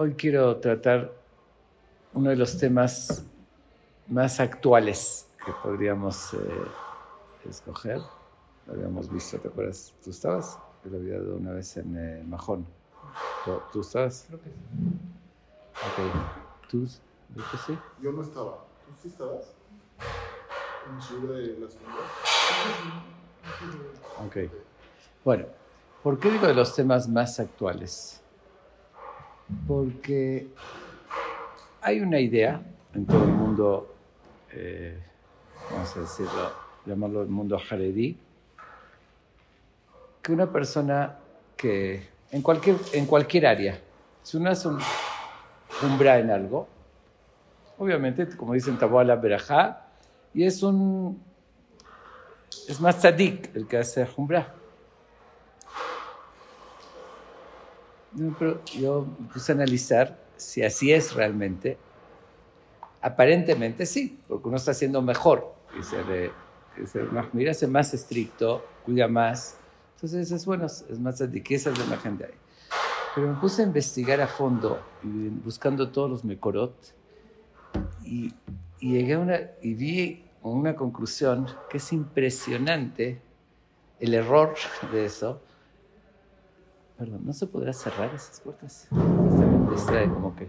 Hoy quiero tratar uno de los temas más actuales que podríamos eh, escoger. Lo habíamos visto, ¿te acuerdas? ¿Tú estabas? Yo lo había dado una vez en eh, Majón. ¿Tú estabas? Creo que sí. Ok. ¿Tú? ¿Ves que sí? Yo no estaba. ¿Tú sí estabas? En el show de las sombras. Ok. Bueno, ¿por qué digo de los temas más actuales? Porque hay una idea en todo el mundo, eh, vamos a decirlo, llamarlo el mundo jaredí, que una persona que en cualquier, en cualquier área, si uno hace un umbra en algo, obviamente, como dicen Taboala Berajá, y es un es más tzadik el que hace umbra. No, pero yo me puse a analizar si así es realmente. Aparentemente sí, porque uno está haciendo mejor. Y se mira, es más estricto, cuida más. Entonces es bueno, es más tzadik, esa es la imagen de ahí. Pero me puse a investigar a fondo, buscando todos los mekorot, y, y llegué a una, y vi una conclusión que es impresionante el error de eso. Perdón, ¿no se podrá cerrar esas puertas? Esta me distrae como que.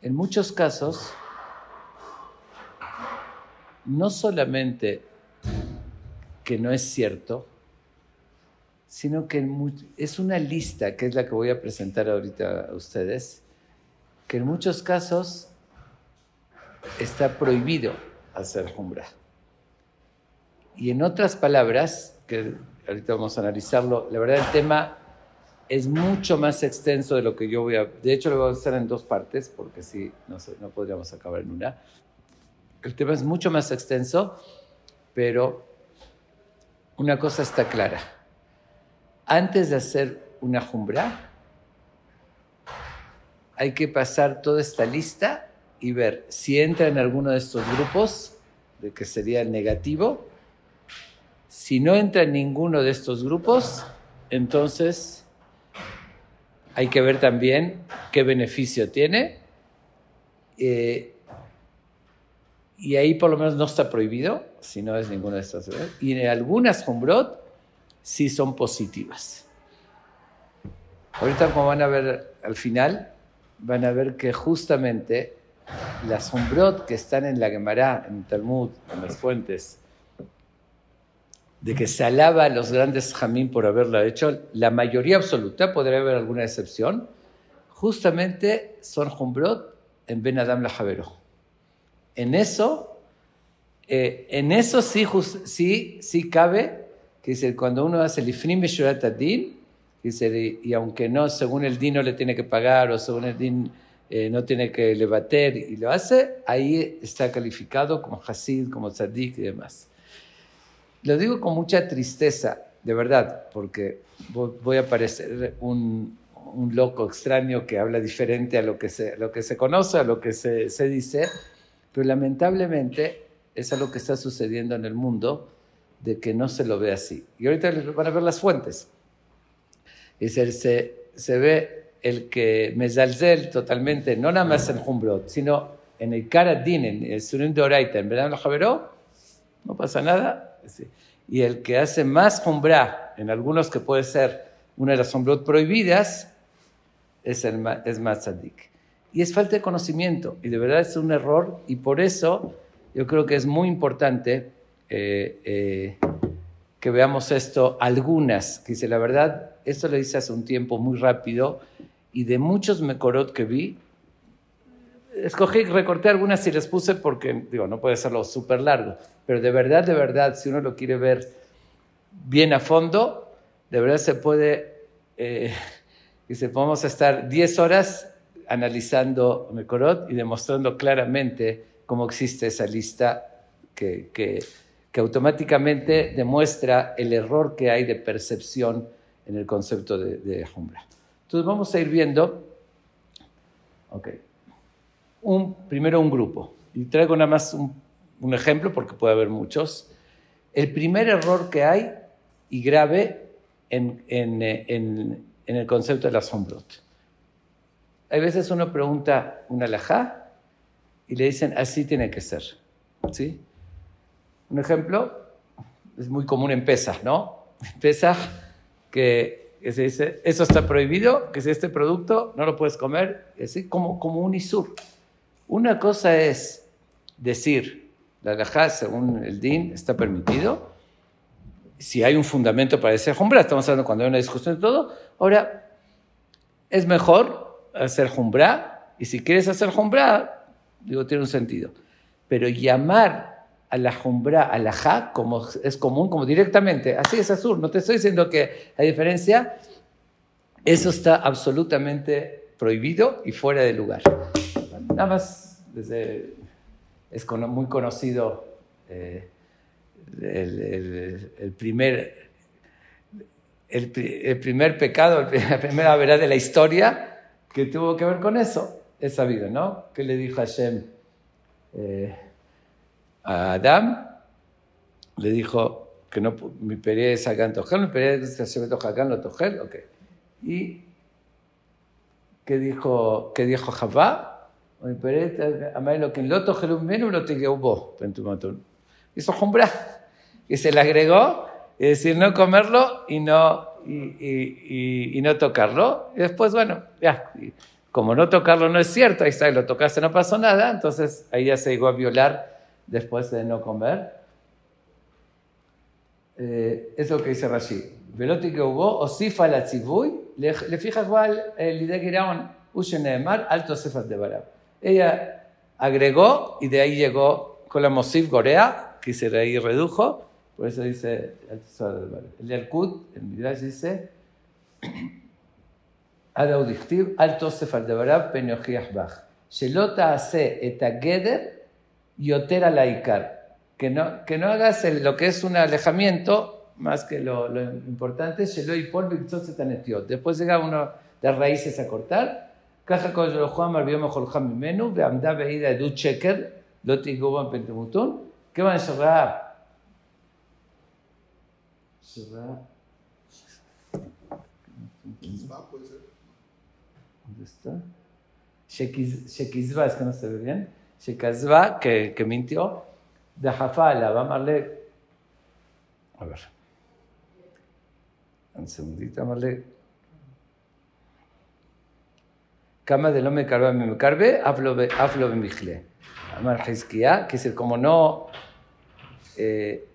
En muchos casos, no solamente que no es cierto, sino que es una lista, que es la que voy a presentar ahorita a ustedes, que en muchos casos está prohibido hacer jumbra. Y en otras palabras, que ahorita vamos a analizarlo, la verdad el tema es mucho más extenso de lo que yo voy a... De hecho, lo voy a hacer en dos partes, porque si no, sé, no podríamos acabar en una. El tema es mucho más extenso, pero una cosa está clara. Antes de hacer una jumbra, hay que pasar toda esta lista y ver si entra en alguno de estos grupos, de que sería el negativo. Si no entra en ninguno de estos grupos, entonces hay que ver también qué beneficio tiene. Eh, y ahí por lo menos no está prohibido, si no es ninguna de estas. Y en algunas Humbrot sí son positivas. Ahorita como van a ver al final, van a ver que justamente las Humbrot que están en la Gemara, en Talmud, en las fuentes, de que se alaba a los grandes Jamín por haberlo hecho, la mayoría absoluta, podría haber alguna excepción, justamente son Humbrot en Ben Adam la Javero. En eso, eh, en eso sí, sí, sí cabe, que dice, cuando uno hace el Ifrim Beshurat Din, dice, y aunque no, según el din no le tiene que pagar, o según el din eh, no tiene que levater, y lo hace, ahí está calificado como Hasid, como Tzadik y demás. Lo digo con mucha tristeza, de verdad, porque voy a parecer un, un loco extraño que habla diferente a lo que se, lo que se conoce, a lo que se, se dice, pero lamentablemente es algo que está sucediendo en el mundo de que no se lo ve así. Y ahorita van a ver las fuentes. Dice, se, se ve el que mezalzel totalmente, no nada más en Humbrot, sino en el Karadin, en el Surim de Oraita, en Verano Javeró, no pasa nada. Y el que hace más Humbrá, en algunos que puede ser una de las Humbrot prohibidas, es, el, es más tzadik. Y es falta de conocimiento, y de verdad es un error, y por eso yo creo que es muy importante eh, eh, que veamos esto, algunas, que dice, la verdad, esto lo hice hace un tiempo muy rápido, y de muchos mekorot que vi, escogí, recorté algunas y les puse porque, digo, no puede serlo súper largo, pero de verdad, de verdad, si uno lo quiere ver bien a fondo, de verdad se puede, eh, dice, podemos estar 10 horas analizando Mekorot y demostrando claramente cómo existe esa lista que, que, que, automáticamente demuestra el error que hay de percepción en el concepto de, de Jumbra. Entonces vamos a ir viendo, ok, un, primero un grupo, y traigo nada más un, un ejemplo porque puede haber muchos. el primer error que hay y grave en, en, en, en el concepto de la sombrot. Hay veces uno pregunta una alajá y le dicen así tiene que ser. ¿Sí? Un ejemplo es muy común en Pesach, ¿no? En Pesach que, que, se dice eso está prohibido, que si este producto no lo puedes comer, así como, como un isur. Una cosa es decir, la alajá según el din está permitido, si hay un fundamento para decir jumbra, estamos hablando cuando hay una discusión de todo. Ahora, es mejor hacer jumbra, y si quieres hacer jumbra, digo, tiene un sentido. Pero llamar la jumbra, a la ja, como es común, como directamente, así es azul, no te estoy diciendo que hay diferencia, eso está absolutamente prohibido y fuera de lugar. Nada más, desde, es muy conocido. Eh, el, primer, el, primer pecado, la primera verdad de la historia que tuvo que ver con eso, es sabido, ¿no? Que le dijo Hashem eh, a Adán? Le dijo que no, mi peré es acá tojel, mi peré es Hashem acá lo tojel, ok. Y ¿qué dijo, qué dijo Javá? Mi peré, amai lo que lo tojel un menú lo te vos, pentumatun. Hizo jumbra y se le agregó, es decir, no comerlo y no, y, y, y, no tocarlo. Y después, bueno, ya, como no tocarlo no es cierto, ahí está, y lo tocaste, no pasó nada, entonces ahí ya se llegó a violar después de no comer. Eh, es lo que dice Rashi. Veloti que hubo, osifa la tzivuy, le fija igual eh, el idea que era Neemar, alto cefas de Barab. Ella agregó y de ahí llegó con la Mosif Gorea, que se ahí redujo, por eso dice alto cefas de Barab. El Yerkut, el Midrash dice, Adaudictiv, alto cefas de Barab, Penyojiach Bach. Shelota hace etageder Yotera Laikar, que no, que no hagas lo que es un alejamiento, más que lo, lo importante, Sheloy Después llega uno de raíces a cortar. Caja Koyolojuam Arbiom Jolham Menu, Beamda Beida Edu Cheker, Loti Guban Pentemutun, que van a cerrar. Cerrar. ¿Dónde está? Shekizba, es que no se ve bien. Shekazba, que, que mintió. De Jafala, va a amarle. A ver. Un segundito, amarle. Cama de lo me carbe, me carbe, hablo de mijle. Amar Hizkiah, que es como no. Eh,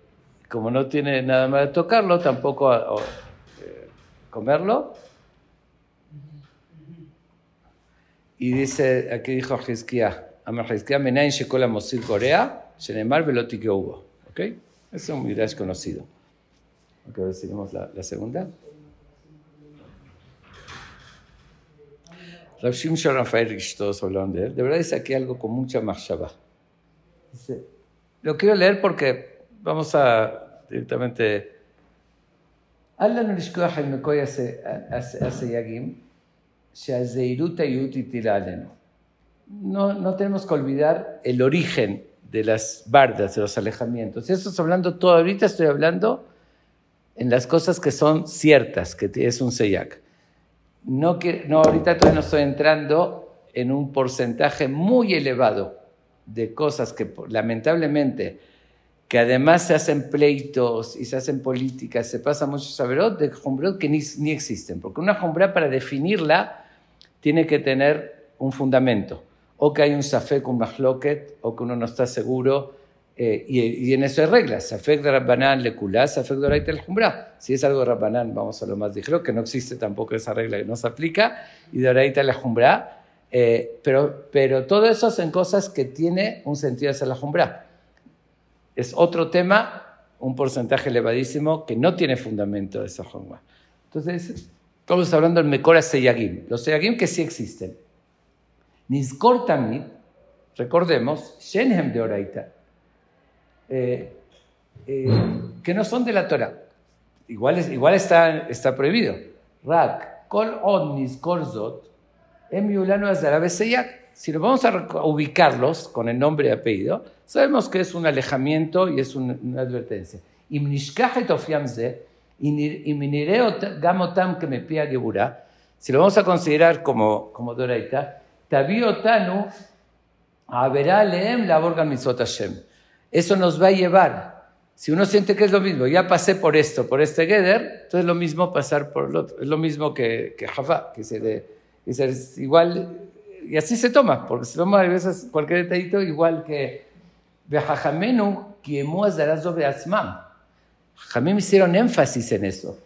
como no tiene nada más de tocarlo, tampoco a, eh, comerlo. Y dice, aquí dijo Hizkiah, Amar Hizkiah, Menain Shekola Mosil Corea, Shenemar Veloti que hubo. ¿Ok? Es un midrash conocido. Ok, ahora seguimos la, la segunda. Rav Shimshon Rafael Rish, todos hablaron de él. De verdad dice aquí algo con mucha machshava. Dice, lo quiero leer porque vamos a directamente... אל לנו לשכוח על מקוי הסייגים, שהזהירות היהודית תירה עלינו. No, no tenemos que olvidar el origen de las bardas, de los alejamientos. Eso estoy hablando todo ahorita, estoy hablando en las cosas que son ciertas, que es un seyak. No, no, ahorita todavía no estoy entrando en un porcentaje muy elevado de cosas que lamentablemente que además se hacen pleitos y se hacen políticas, se pasa mucho saberot de jumbrot que ni, existen, porque una jumbra para definirla tiene que tener un fundamento, o que hay un safek, un mahloket, o que uno no está seguro, eh, y, y, en eso hay reglas, safek de rabbanán le kulá, safek de el jumbra. Si es algo de rabbanán, vamos a lo más dijero, que no existe tampoco esa regla que no se aplica, y de oraita la jumbra, eh, pero, pero todo eso son cosas que tiene un sentido hacer la jumbra es otro tema, un porcentaje elevadísimo que no tiene fundamento de esa forma. Entonces, estamos hablando del Mekora Seyagim, los Seyagim que sí existen. Nizkor recordemos, Shenhem de Oraita, eh, eh, que no son de la Torah. Igual, es, igual está, está prohibido. Rak, Kol On Nizkor Zot, em Si nos vamos a ubicarlos con el nombre y apellido, sabemos que es un alejamiento y es una advertencia. Si lo vamos a considerar como, como Doraita, Tabiotanu Averá leem la borga Eso nos va a llevar. Si uno siente que es lo mismo, ya pasé por esto, por este Geder, entonces es lo mismo pasar por el otro. Es lo mismo que, que Jafá, que se de, es igual, y así se toma, porque se toma a veces cualquier detallito, igual que Bejajamenu, que sobre Asmam. Jamim hicieron énfasis en eso.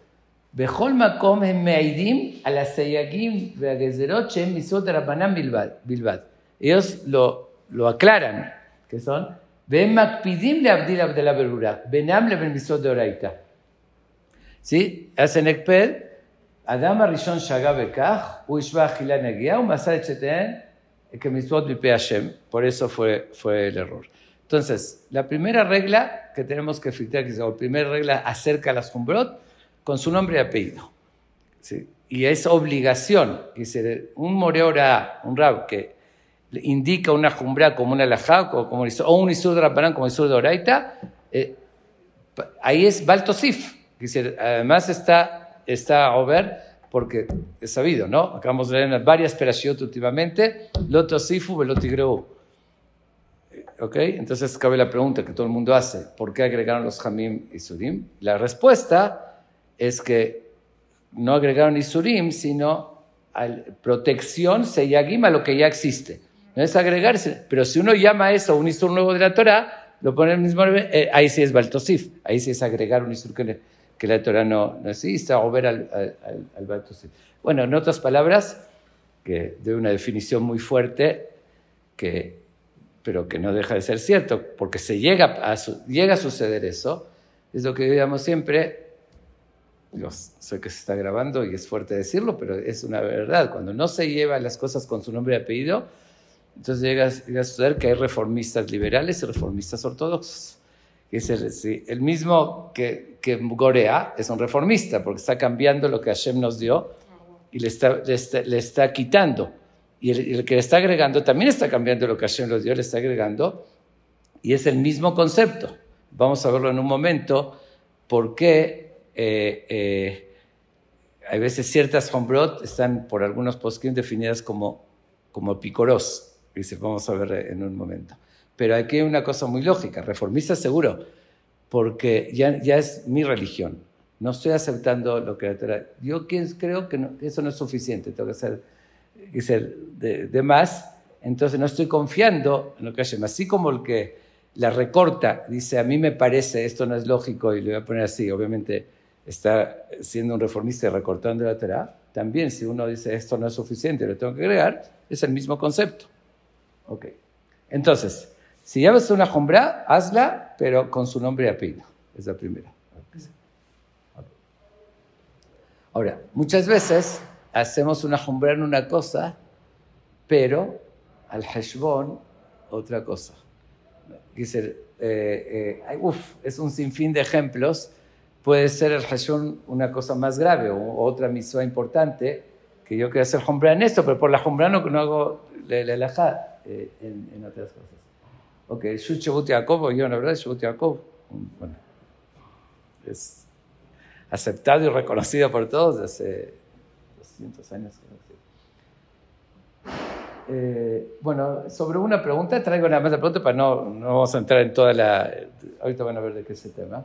Bejol Makom הם מעידים על הסייגים והגזרות שהם מצוות רבנן בלבד. Ellos lo, lo aclaran, que son והם מקפידים להבדיל הבדלה ברורה, בינם לבין מצוות דאורייתא. ¿Sí? hacen הקפד, אדם הראשון שגה בכך, הוא השווה אכילה נגיעה, הוא מסר את שתיהן כמצוות מפי השם, por eso fue, fue el error. Entonces, la primera regla que tenemos que filtrar, que es la primera regla acerca a las jumbrot, con su nombre y apellido. ¿Sí? Y es obligación, dice, un moreora, un rab que indica una jumbra como una alajá o, como, o un isur de Rabbanán como isur de Oraita, eh, ahí es Baltosif. Dice, además está, está over porque es sabido, ¿no? Acabamos de leer en varias perashiot últimamente, Lotosifu velotigreu. ¿Ok? Entonces cabe la pregunta que todo el mundo hace, ¿por qué agregaron los Hamim y Surim? La respuesta es que no agregaron Isurim, sino protección, Seyagim, a lo que ya existe. No es agregarse, pero si uno llama eso un Isur nuevo de la Torah, lo pone el mismo eh, ahí sí es Baltosif, ahí sí es agregar un Isur que, la Torah no, no existe, o ver al, al, al Baltosif. Bueno, en otras palabras, que de una definición muy fuerte, que, pero que no deja de ser cierto, porque se llega a, llega a suceder eso, es lo que digamos siempre, yo sé que se está grabando y es fuerte decirlo, pero es una verdad. Cuando no se lleva las cosas con su nombre y apellido, entonces llega, a suceder que hay reformistas liberales y reformistas ortodoxos. Es el, el mismo que, que, Gorea es un reformista, porque está cambiando lo que Hashem nos dio y le está, le está, quitando. Y el, el, que le está agregando también está cambiando lo que Hashem nos dio, le está agregando. Y es el mismo concepto. Vamos a verlo en un momento, por qué eh, eh, hay veces ciertas hombrot están por algunos poskim definidas como, como picoros. Dice, vamos a ver en un momento. Pero aquí hay una cosa muy lógica, reformista seguro, porque ya, ya es mi religión. No estoy aceptando lo que la Yo creo que eso no es suficiente, tengo que ser, ser de, de, más. Entonces no estoy confiando en lo que Hashem. Así como el que la recorta, dice, a mí me parece, esto no es lógico, y lo voy a poner así, obviamente está siendo un reformista y recortando la Torah, también si uno dice esto no es suficiente, lo tengo que agregar, es el mismo concepto. Ok. Entonces, si llevas una jombra, hazla, pero con su nombre y apellido. Es la primera. Ahora, muchas veces hacemos una jombra en una cosa, pero al heshbon otra cosa. Dice, eh, eh, uf, es un sinfín de ejemplos puede ser el Hashun una cosa más grave o otra misma importante, que yo quiero hacer Hombra en esto, pero por la Hombra no, no hago la la eh, en, en, otras cosas. Ok, Shut Yaakov, yo la verdad, Shabut Yaakov, bueno, es aceptado y reconocido por todos hace 200 años. Eh, bueno, sobre una pregunta, traigo nada más la pregunta para no, no vamos a entrar en toda la... Ahorita van a ver de qué es el tema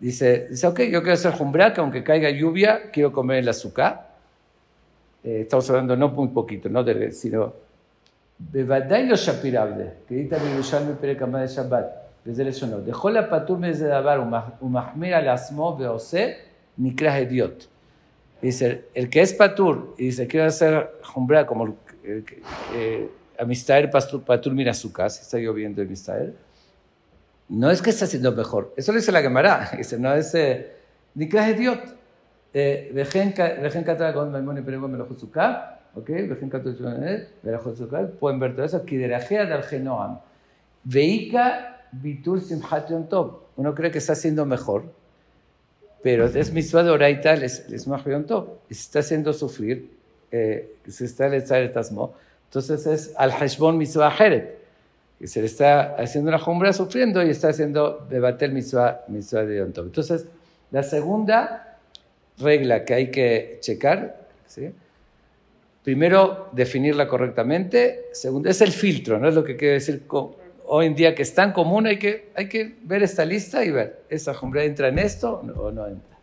Dice, dice, ok, yo quiero hacer jumbrá, que aunque caiga lluvia, quiero comer el azúcar. Eh, estamos hablando no muy poquito, no de, sino Bevadai lo Shapirabde, que dice Yerushalmi Perekama de Shabbat, desde eso no. Dejó la patur de Dabar, umahmer al asmo beose, nikra hediot. Dice, el que es patur, y dice, quiero hacer jumbrá como eh, eh, Amistaer patur, patur mirazukas, está lloviendo en Amistaer no es que está haciendo mejor, eso lo dice la Gemara, dice, no es, eh, Nikah Hediot. Vejen Katra con Maimón y Perego Melojotzuká. ¿Ok? Vejen Katra Melojotzuká. Pueden ver todo eso. Kiderajea del Genoam. Veika Bitur Simhat Yom Tov. Uno cree que está haciendo mejor, pero es mitzvah de oraita, es más Yom Tov. Se está haciendo sufrir, eh, se está el tasmo. Entonces es al Hashbon mitzvah Heret. Y se le está haciendo una jumbra sufriendo y está haciendo debater mitzvah, de Yom. Entonces, la segunda regla que hay que checar, primero definirla correctamente, segundo, es el filtro, no es lo que quiere decir. Hoy en día que es tan común, hay que, hay que ver esta lista y ver, ¿esa jumbra entra en esto o no entra?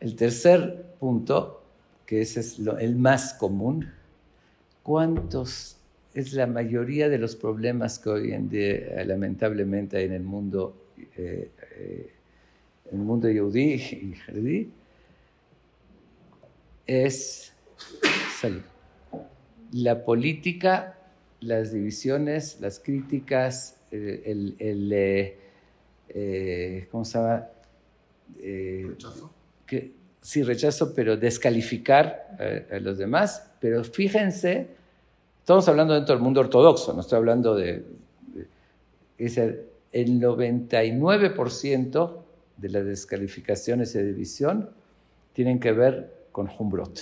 El tercer punto, que ese es el más común, ¿cuántos es la mayoría de los problemas que hoy en día lamentablemente hay en el mundo, eh, eh, en el mundo yudí y jardí, es salud. La política las divisiones, las críticas, el, eh, eh, ¿cómo se llama? Eh, rechazo. Que, sí, rechazo, pero descalificar a los demás. Pero fíjense, estamos hablando dentro del mundo ortodoxo, no estoy hablando de... es el, 99% de las descalificaciones de división tienen que ver con Humbrot.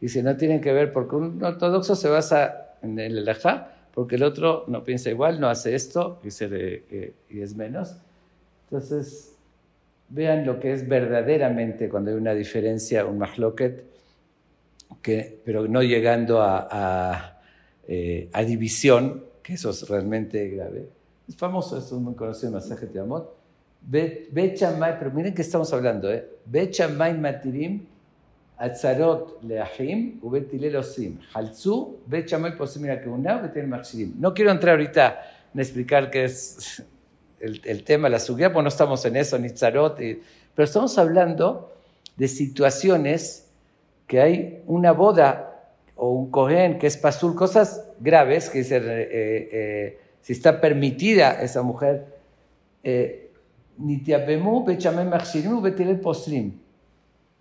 Y si no tienen que ver, porque un ortodoxo se basa en el alajá, porque el otro no piensa igual, no hace esto y, se y es menos. Entonces, vean lo que es verdaderamente cuando hay una diferencia, un mahloket, que, pero no llegando a, a, eh, división, que eso es realmente grave. Es famoso, esto es muy conocido, masaje de Amot. pero miren que estamos hablando, ¿eh? Bechamay matirim Atzarot leahim ubetilel. Halzu bechamay posimira keuna ubetil machirim. No quiero entrar ahorita en explicar qué es el, el tema, la subida, porque no estamos en eso, ni tzarot, pero estamos hablando de situaciones que hay una boda o un cohen que es pasul, cosas graves, que dice, eh, eh, si está permitida esa mujer, eh,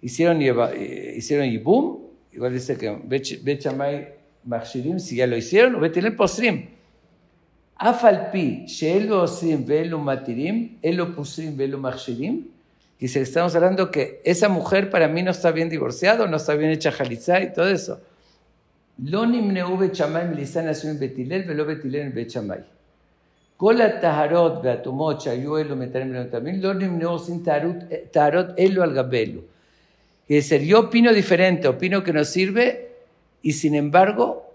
hicieron, eh, hicieron Yibum, igual dice que Bechamay Makshirim, si ya lo hicieron, o Betilel Posrim. Afalpi, Sheelo Osim, Velo Matirim, Elo Pusrim, Velo Makshirim. Dice, estamos hablando que esa mujer para mí no está bien divorciada, no está bien hecha jalizá y todo eso. Lo nimneu bechamay milisana asim betilel, velo betilel bechamay. כל הטהרות והטומאות שהיו אלו מטרים ולא מטמאים, לא נמנעו sin טהרות אלו al גבי y decir, yo opino diferente, opino que no sirve y sin embargo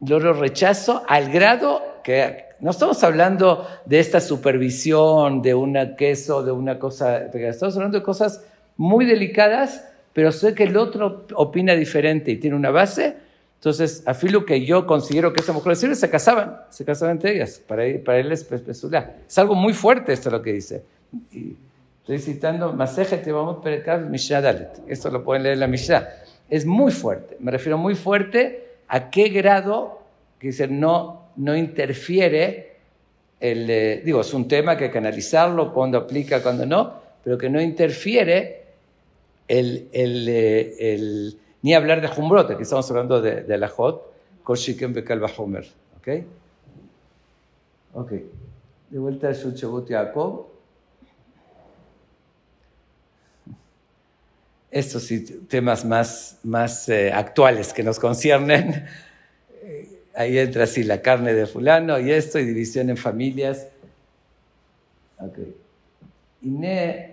yo lo rechazo al grado que no estamos hablando de esta supervisión, de una queso, de una cosa, estamos hablando de cosas muy delicadas, pero sé que el otro opina diferente y tiene una base. entonces, a filo que yo considero que esa mujer se casaban, se casaban entre ellas. Para para él es Es algo muy fuerte esto lo que dice. Y, Estoy citando Masejet Mishnah Dalet. Esto lo pueden leer en la Mishnah. Es muy fuerte. Me refiero muy fuerte a qué grado, que dice, no, no interfiere el, eh, digo, es un tema que hay que analizarlo, cuando aplica, cuando no, pero que no interfiere el, el, eh, el ni hablar de Jumbrot, aquí estamos hablando de, de la Jot, Koshikem Bekalba Homer. ¿Ok? Ok. De vuelta a Shulchabot Jacob. Estos sí, temas más, más eh, actuales que nos conciernen. Eh, ahí entra así la carne de fulano y esto, y división en familias. Ok. Iné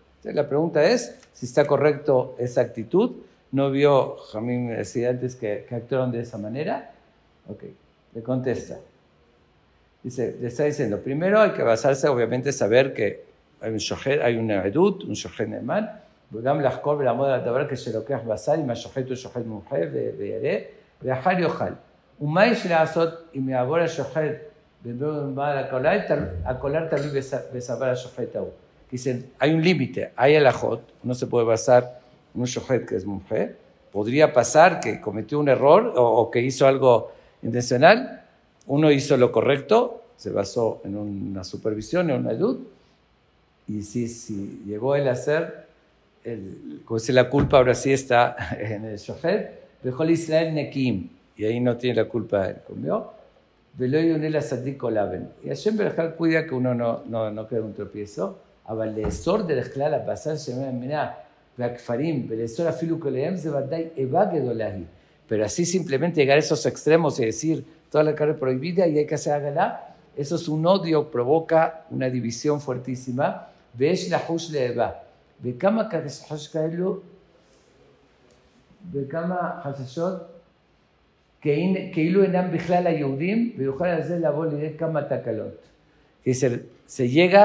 לא. La pregunta es si está correcto esa actitud. ¿No vio decía antes que, que actuaron de esa manera? Ok, le contesta. Dice, le está diciendo, primero hay que basarse, obviamente, saber que hay un shohet, hay una edut, un shohet neman, וגם לחקור ולעמוד על הדבר כשלוקח בשר עם השוחט הוא שוחט מומחה וירא, ואחר יאכל. ומה יש לעשות אם יעבור השוחט במעל הקולל, הקולל תלוי בסבל השוחט ההוא. Dicen, hay un límite, hay alajot, no se puede basar en un shohet que es mujer. Podría pasar que cometió un error o, o, que hizo algo intencional. Uno hizo lo correcto, se basó en una supervisión, en una edud. Y si, si llegó él a hacer, el, como si la culpa ahora sí está en el shohet, dejó Israel nekim, y ahí no tiene la culpa él, comió. Veloy unela sadik. Y Hashem cuida que uno no, no, no quede un tropiezo. אבל לאסור דרך כלל הבשר שמי המינה והכפרים ולאסור אפילו כליהם זה ודאי איבה גדולה היא. Pero así simplemente llegar a esos extremos y decir toda la carne prohibida y hay que hacer agalá, eso es un odio, provoca una división fuertísima. ויש לחוש לאיבה. וכמה חשש כאלו, וכמה חששות כאילו אינם בכלל היהודים, ויוכל על זה לבוא לידי כמה תקלות. Dice, se llega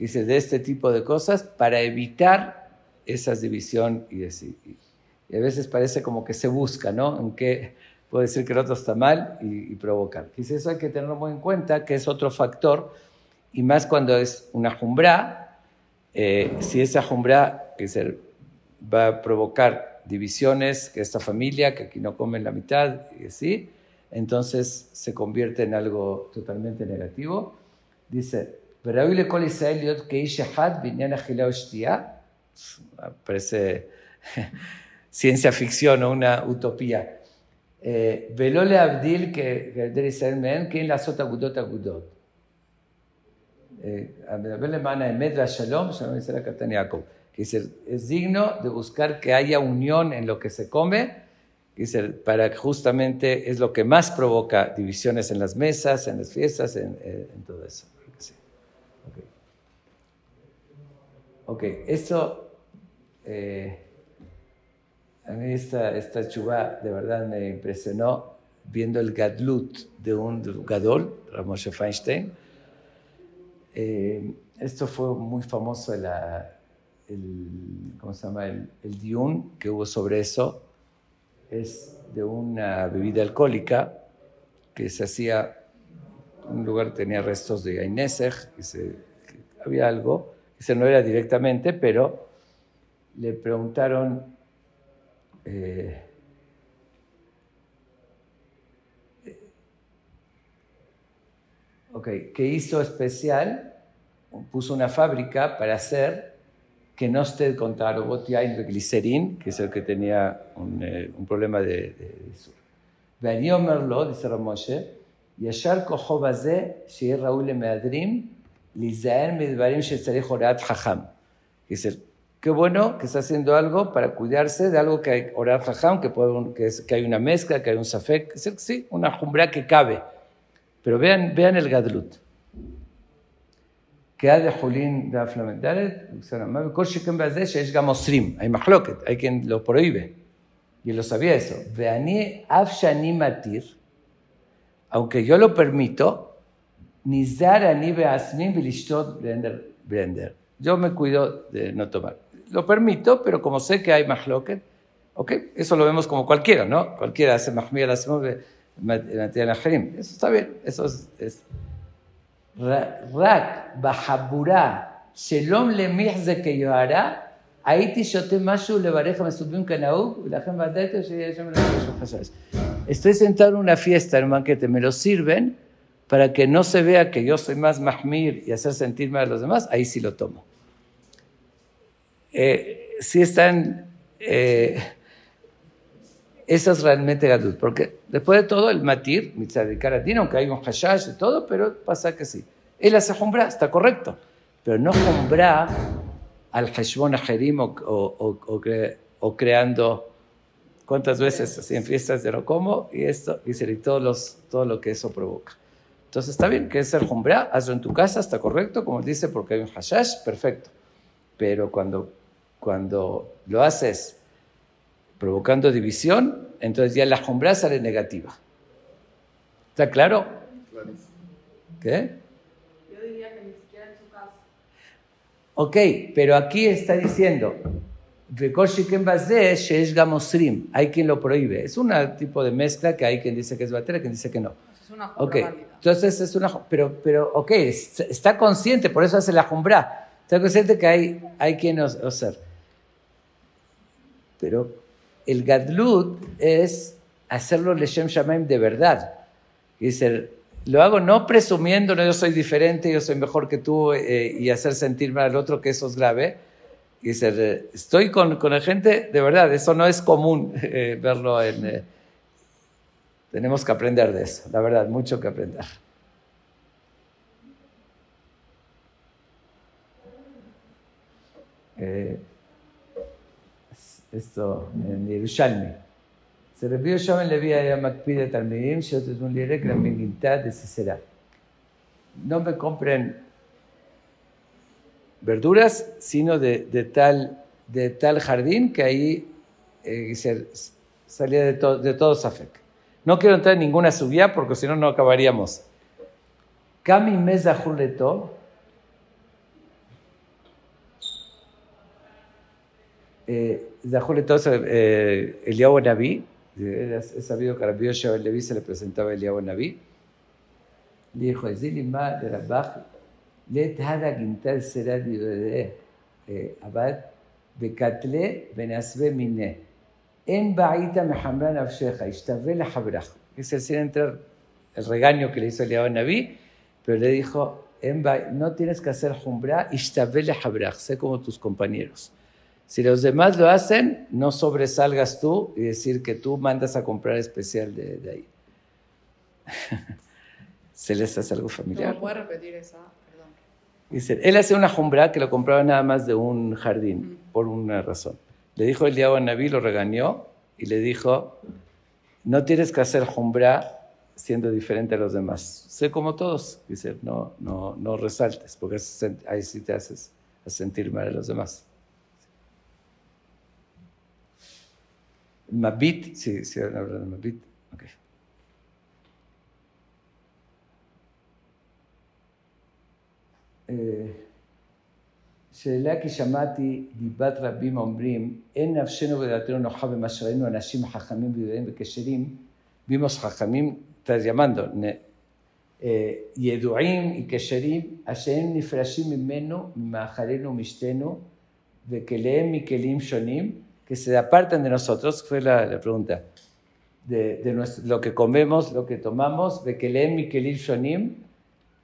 dice, de este tipo de cosas para evitar esas división y, decir, y a veces parece como que se busca, ¿no? En qué puede decir que el otro está mal y, provocar. Dice, eso hay que tenerlo muy en cuenta, que es otro factor, y más cuando es una jumbra, eh, si esa jumbra que se va a provocar divisiones, que esta familia, que aquí no comen la mitad, y así, entonces se convierte en algo totalmente negativo. Dice, וראוי לכל ישראל להיות כאיש אחד בעניין אכילה ושתייה. parece ciencia ficción o una utopía. ולא להבדיל כהבדל ישראל מהם, כי אין לעשות אגודות אגודות. מדבר למען האמת והשלום, שלום ישראל הקטן יעקב. es digno de buscar que haya unión en lo que se come, para que justamente es lo que más provoca divisiones en las mesas, en las fiestas, en, en todo eso. Ok, esto, eh, a mí esta, esta chuba de verdad me impresionó viendo el gadlut de un gadol, Ramoshe Feinstein. Eh, esto fue muy famoso la, el, ¿cómo se llama? El, el diun que hubo sobre eso. Es de una bebida alcohólica que se hacía, un lugar tenía restos de Ainesej, y se, había algo, ese no era directamente, pero le preguntaron, eh, ¿qué hizo especial? Puso una fábrica para hacer que no esté contra robotiain de glicerín, que es el que tenía un, eh, un problema de, de, de dice Ramoshe, ישר כוחו בזה שיהיה ראוי למהדרים להיזהר מדברים שצריך הוראת חכם. Dice, qué bueno que está haciendo algo para cuidarse de algo que hay orar jajam, que, puede, que, es, que hay una mezcla, que hay un safek, sí, una jumbra que cabe. Pero vean, vean el gadlut. Que ha de Julín de Aflamentaret, כל שכן בזה שיש גם אוסרים, hay מחלוקת, hay quien lo prohíbe. Y él lo sabía eso. ואני, אף שאני מתיר, aunque yo lo permito, Nizar anibe asmin bilishtot blender, blender. Yo me cuido de no tomar. Lo permito, pero como sé que hay mahloket, ok, eso lo vemos como cualquiera, ¿no? Cualquiera hace mahmir la Eso está bien, eso es. es. רק בחבורה שלא למח זה כיוהרה, הייתי שותה משהו לברך המסובים כנהוג, ולכן ודאיתי שיש שם משהו חשש. Estoy sentado en una fiesta, en un banquete, me lo sirven, para que no se vea que yo soy más mahmir y hacer sentir mal a los demás, ahí sí lo tomo. Eh, si están, eh, es realmente gadlut, porque después de todo el matir, mitzadikaradin, aunque hay un hashash y todo, pero pasa que sí. Él hace jumbra, está correcto, pero no jumbra al heshbon ajerim o, o, o, creando cuántas veces así en fiestas de no como y esto, y, todos los, todo lo que eso provoca. Entonces está bien que es el jumbra, hazlo en tu casa, está correcto, como dice, porque hay un hashash, perfecto. Pero cuando, cuando lo haces provocando división, entonces ya la jumbra sale negativa. ¿Está claro? ¿Qué? Yo diría que ni siquiera en su casa. Ok, pero aquí está diciendo, hay quien lo prohíbe. Es un tipo de mezcla que hay quien dice que es batera, quien dice que no. Es una okay. Entonces es una... Pero, pero, ok, está consciente, por eso hace la jumbra. Está consciente que hay, hay quien hacer. Pero el gadlut es hacerlo leshem shamaim de verdad. Dice, lo hago no presumiendo, no yo soy diferente, yo soy mejor que tú eh, y hacer sentir mal al otro que eso es grave dice, estoy con, con la gente, de verdad, eso no es común eh, verlo en... Eh, tenemos que aprender de eso, la verdad, mucho que aprender. Eh, esto en Yerushalmi. Se revió en Levi a Makpid Talmidim, yo te un lirek la de Cicera. No me compren verduras, sino de, de, tal, de tal jardín que ahí eh, se, salía de, to, de todo Safek. No quiero entrar en ninguna subida porque si no, no acabaríamos. Kami Mesa Juleto. Eh, Zahuleto es eh, Eliyahu Naví. Es sabido que a Rabbi el Leví se le presentaba Eliyahu Naví. Le dijo, Zilima de Rabaj לעת הדה גינתה סרה דיודיה עבד וקטלה ונסווה מיניה. En baita mejambra nafsheja, ishtabe le habraj. Es decir, entrar el regaño que le hizo el Naví, pero le dijo, no tienes que hacer jumbra, ishtabe le habraj, sé como tus compañeros. Si los demás lo hacen, no sobresalgas tú y decir que tú mandas a comprar especial de, de ahí. ¿Se les hace algo familiar? ¿No puede repetir esa? Dice, él hacía una jumbra que lo compraba nada más de un jardín, por una razón. Le dijo el diablo a Naví, lo regañó y le dijo, no tienes que hacer jumbra siendo diferente a los demás. Sé como todos. Dice, no, no, no resaltes, porque ahí sí te haces sentir mal a los demás. Mabit, sí, sí, hablan de Mabit. Okay. שאלה כי שמעתי דיבת רבים אומרים, אין נפשנו ודעתנו נוחה במה שראינו אנשים חכמים וידועים וכשרים, vimos חכמים, estás llamando, ידועים וכשרים, אשר הם נפרשים ממנו, ממאכלנו ומשתנו, וכליהם מכלים שונים, que se apartan de nosotros, fue la, la pregunta, de, de nuestro, lo que comemos, lo que tomamos, וכליהם מכלים שונים,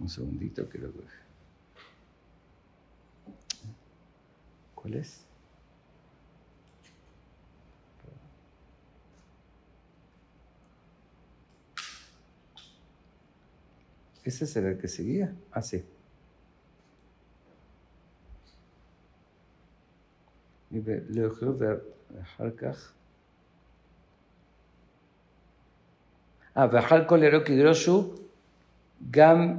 Un segundito que lo... ¿Cuál es? ¿Ese será el que seguía? Ah, sí. ואחר כך... אה, ואכל כל ירוק ידרושו גם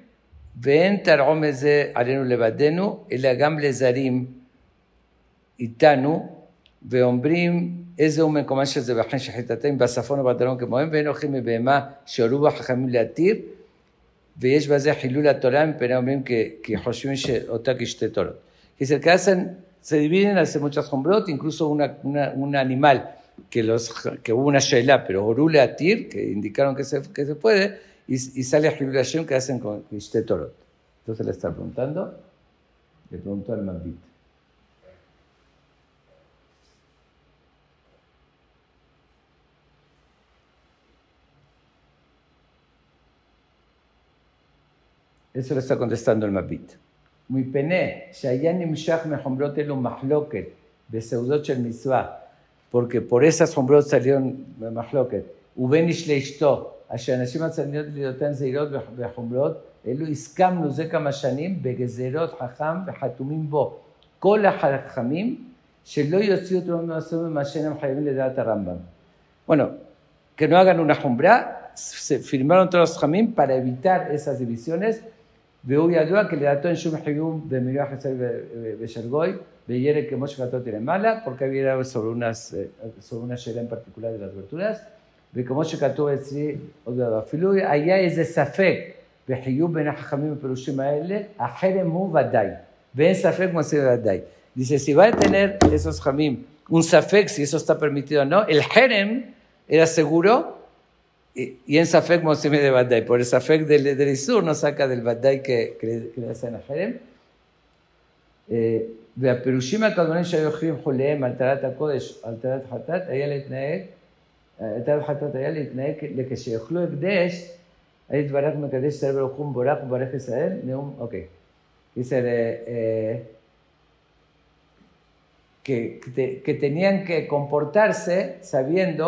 ואין תרעום את זה עלינו לבדנו, אלא גם לזרים איתנו, ואומרים איזה הוא מקומה של זה וכן שחיטתם בצפון ובדרום כמוהם, ואין אוכלים מבהמה שהורו בה חכמים להתיר, ויש בזה חילול התורה, מפני אומרים כי, כי חושבים שאותה כשתי תורות. Dice que hacen, se dividen, hacen muchas jombrot, incluso una, una- un animal que, los, que hubo una sheila, pero orule atir, que indicaron que se, que se puede, y, y sale a tribulación que hacen con Ishte Torot. Entonces le está preguntando, le preguntó al Mambit. Eso le está contestando el Mambit. Muy pené, Shayanim Shach mejombrot el mahloket, beseudoch el mitzvah, porque por esas hombrot salieron mahloket. Ubenish leishto, לאשתו, אשר אנשים הצדיעות לידותיהם זהירות בחומרות, אלו הסכמנו זה כמה שנים בגזירות חכם וחתומים בו כל החכמים, שלא יוציאו תרומה מעשו ממה שאינם חייבים לדעת הרמב"ם. Bueno, que no hagan una jumbra, se firmaron todos los jamín para evitar esas divisiones. והוא ידוע כי לדעתו אין שום חיוב במילוי החסר בשרגוי, וירא כמו שכתוב למעלה, porque había sobre, unas, eh, sobre una שאלה en particular de las verduras, וכמו שכתוב אצלי, עוד דבר, אפילו היה איזה ספק בחיוב בין החכמים בפירושים האלה, החרם הוא ודאי, ואין ספק כמו זה ודאי. Dice, si va a tener esos jamim un safek, si eso está permitido o no, el jerem era seguro y, y en Safek Mosime de Badai. Por el Safek del, del Isur no saca del Badai que, que, le- que le hacen a Jerem. אה, והפירושים הקדמונים שהיו אוכלים חוליהם על טהרת הקודש, על טהרת חטאת, היה להתנהג, אה, טהרת חטאת היה להתנהג לכשיאכלו הקדש, היה יתברך מקדש ישראל ברוך הוא מבורך וברך ישראל, נאום, אוקיי. Dice, eh, eh, que, que te- que tenían que comportarse sabiendo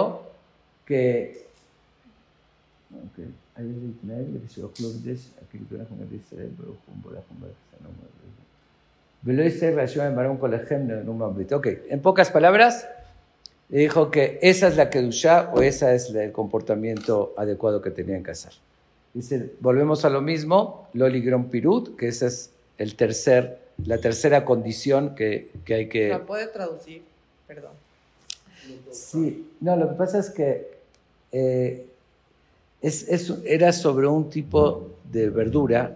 que אוקיי. היה להתנהג לכשיאכלו הקדש, כאילו תולך מגדי ישראל, ברוך הוא מבורך ומברך ישראל. ולא יסתר והשם ימרום כל לכם נאום מבית. Ok, en pocas palabras, le dijo que esa es la kedusha o esa es el comportamiento adecuado que tenían que hacer. Dice, volvemos a lo mismo, Loligron Pirut, que esa es el tercer, la tercera condición que, que hay que... ¿La puede traducir? Perdón. Sí, no, lo que pasa es que eh, es, es- era sobre un tipo de verdura.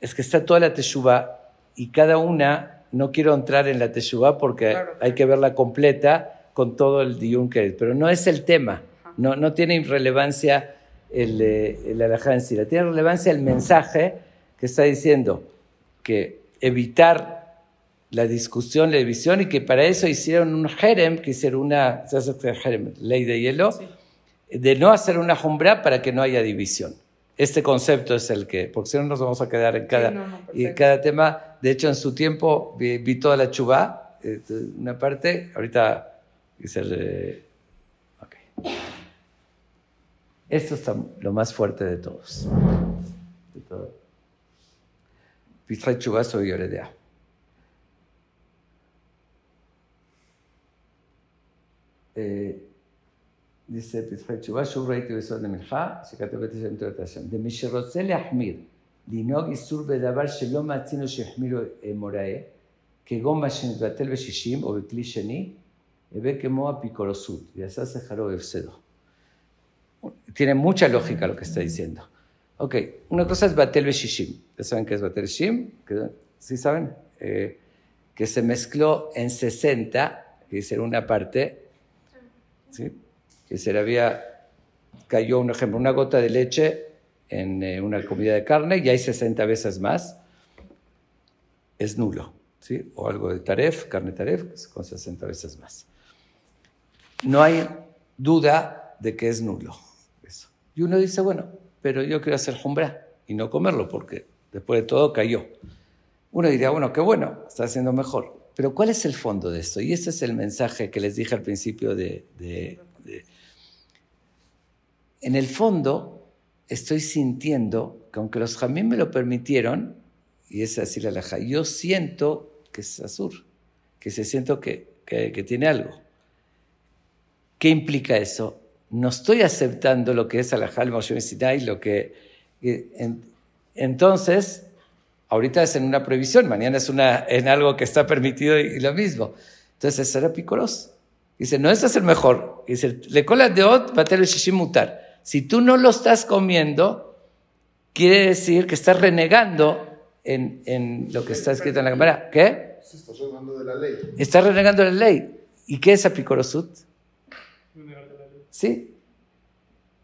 Es que está toda la teshuva y cada una, no quiero entrar en la teshuva porque Claro, hay que verla completa con todo el diun que pero no es el tema, no, no tiene relevancia el, eh, el alajá en sí, tiene relevancia el mensaje que está diciendo que evitar la discusión, la división, y que para eso hicieron un jerem, que hicieron una ¿sabes qué es jerem? ley de hielo, Sí. de no hacer una jumbra para que no haya división. Este concepto es el que, porque si no nos vamos a quedar en cada, no, no, y perfecto. cada tema. De hecho, en su tiempo vi, vi toda la chubá, eh, una parte, ahorita dice, eh, ok. Esto está lo más fuerte de todos. De todo. Pizra chubá soy Yoredea. Eh, dice פתחי תשובה, שוב ראיתי ביסוד למנחה, שכתב את השם תורת השם. דמי שרוצה להחמיר, לנהוג איסור בדבר שלא מצינו שהחמירו מוראה, כגון מה שנתבטל בשישים או בכלי שני, tiene mucha lógica lo que está diciendo. Ok, una cosa es Batel Beshishim. ¿Ya saben qué es Batel Beshishim? ¿Sí saben? Eh, que se mezcló en 60, que hicieron una parte, ¿sí? que se le había, cayó un ejemplo, una gota de leche en eh, una comida de carne y hay 60 veces más, es nulo. ¿sí? O algo de taref, carne taref, con 60 veces más. No hay duda de que es nulo eso. Y uno dice, bueno, pero yo quiero hacer jumbra y no comerlo porque después de todo cayó. Uno diría, bueno, qué bueno, está haciendo mejor. Pero ¿cuál es el fondo de esto? Y ese es el mensaje que les dije al principio de... En el fondo, estoy sintiendo que aunque los jamín me lo permitieron, y es así la laja, yo siento que es Azur, que se siento que, que, tiene algo. ¿Qué implica eso? No estoy aceptando lo que es Alajal Moshe Sinai, lo que... entonces, ahorita es en una prohibición, mañana es una, en algo que está permitido y, lo mismo. Entonces, será picoros. Dice, no, este es el mejor. Dice, le cola de ot, batel mutar. Si tú no lo estás comiendo, quiere decir que estás renegando en, en lo que está escrito en la cámara. ¿Qué? Estás renegando de la ley. Estás renegando de la ley. ¿Y qué es apicorosut? Sí.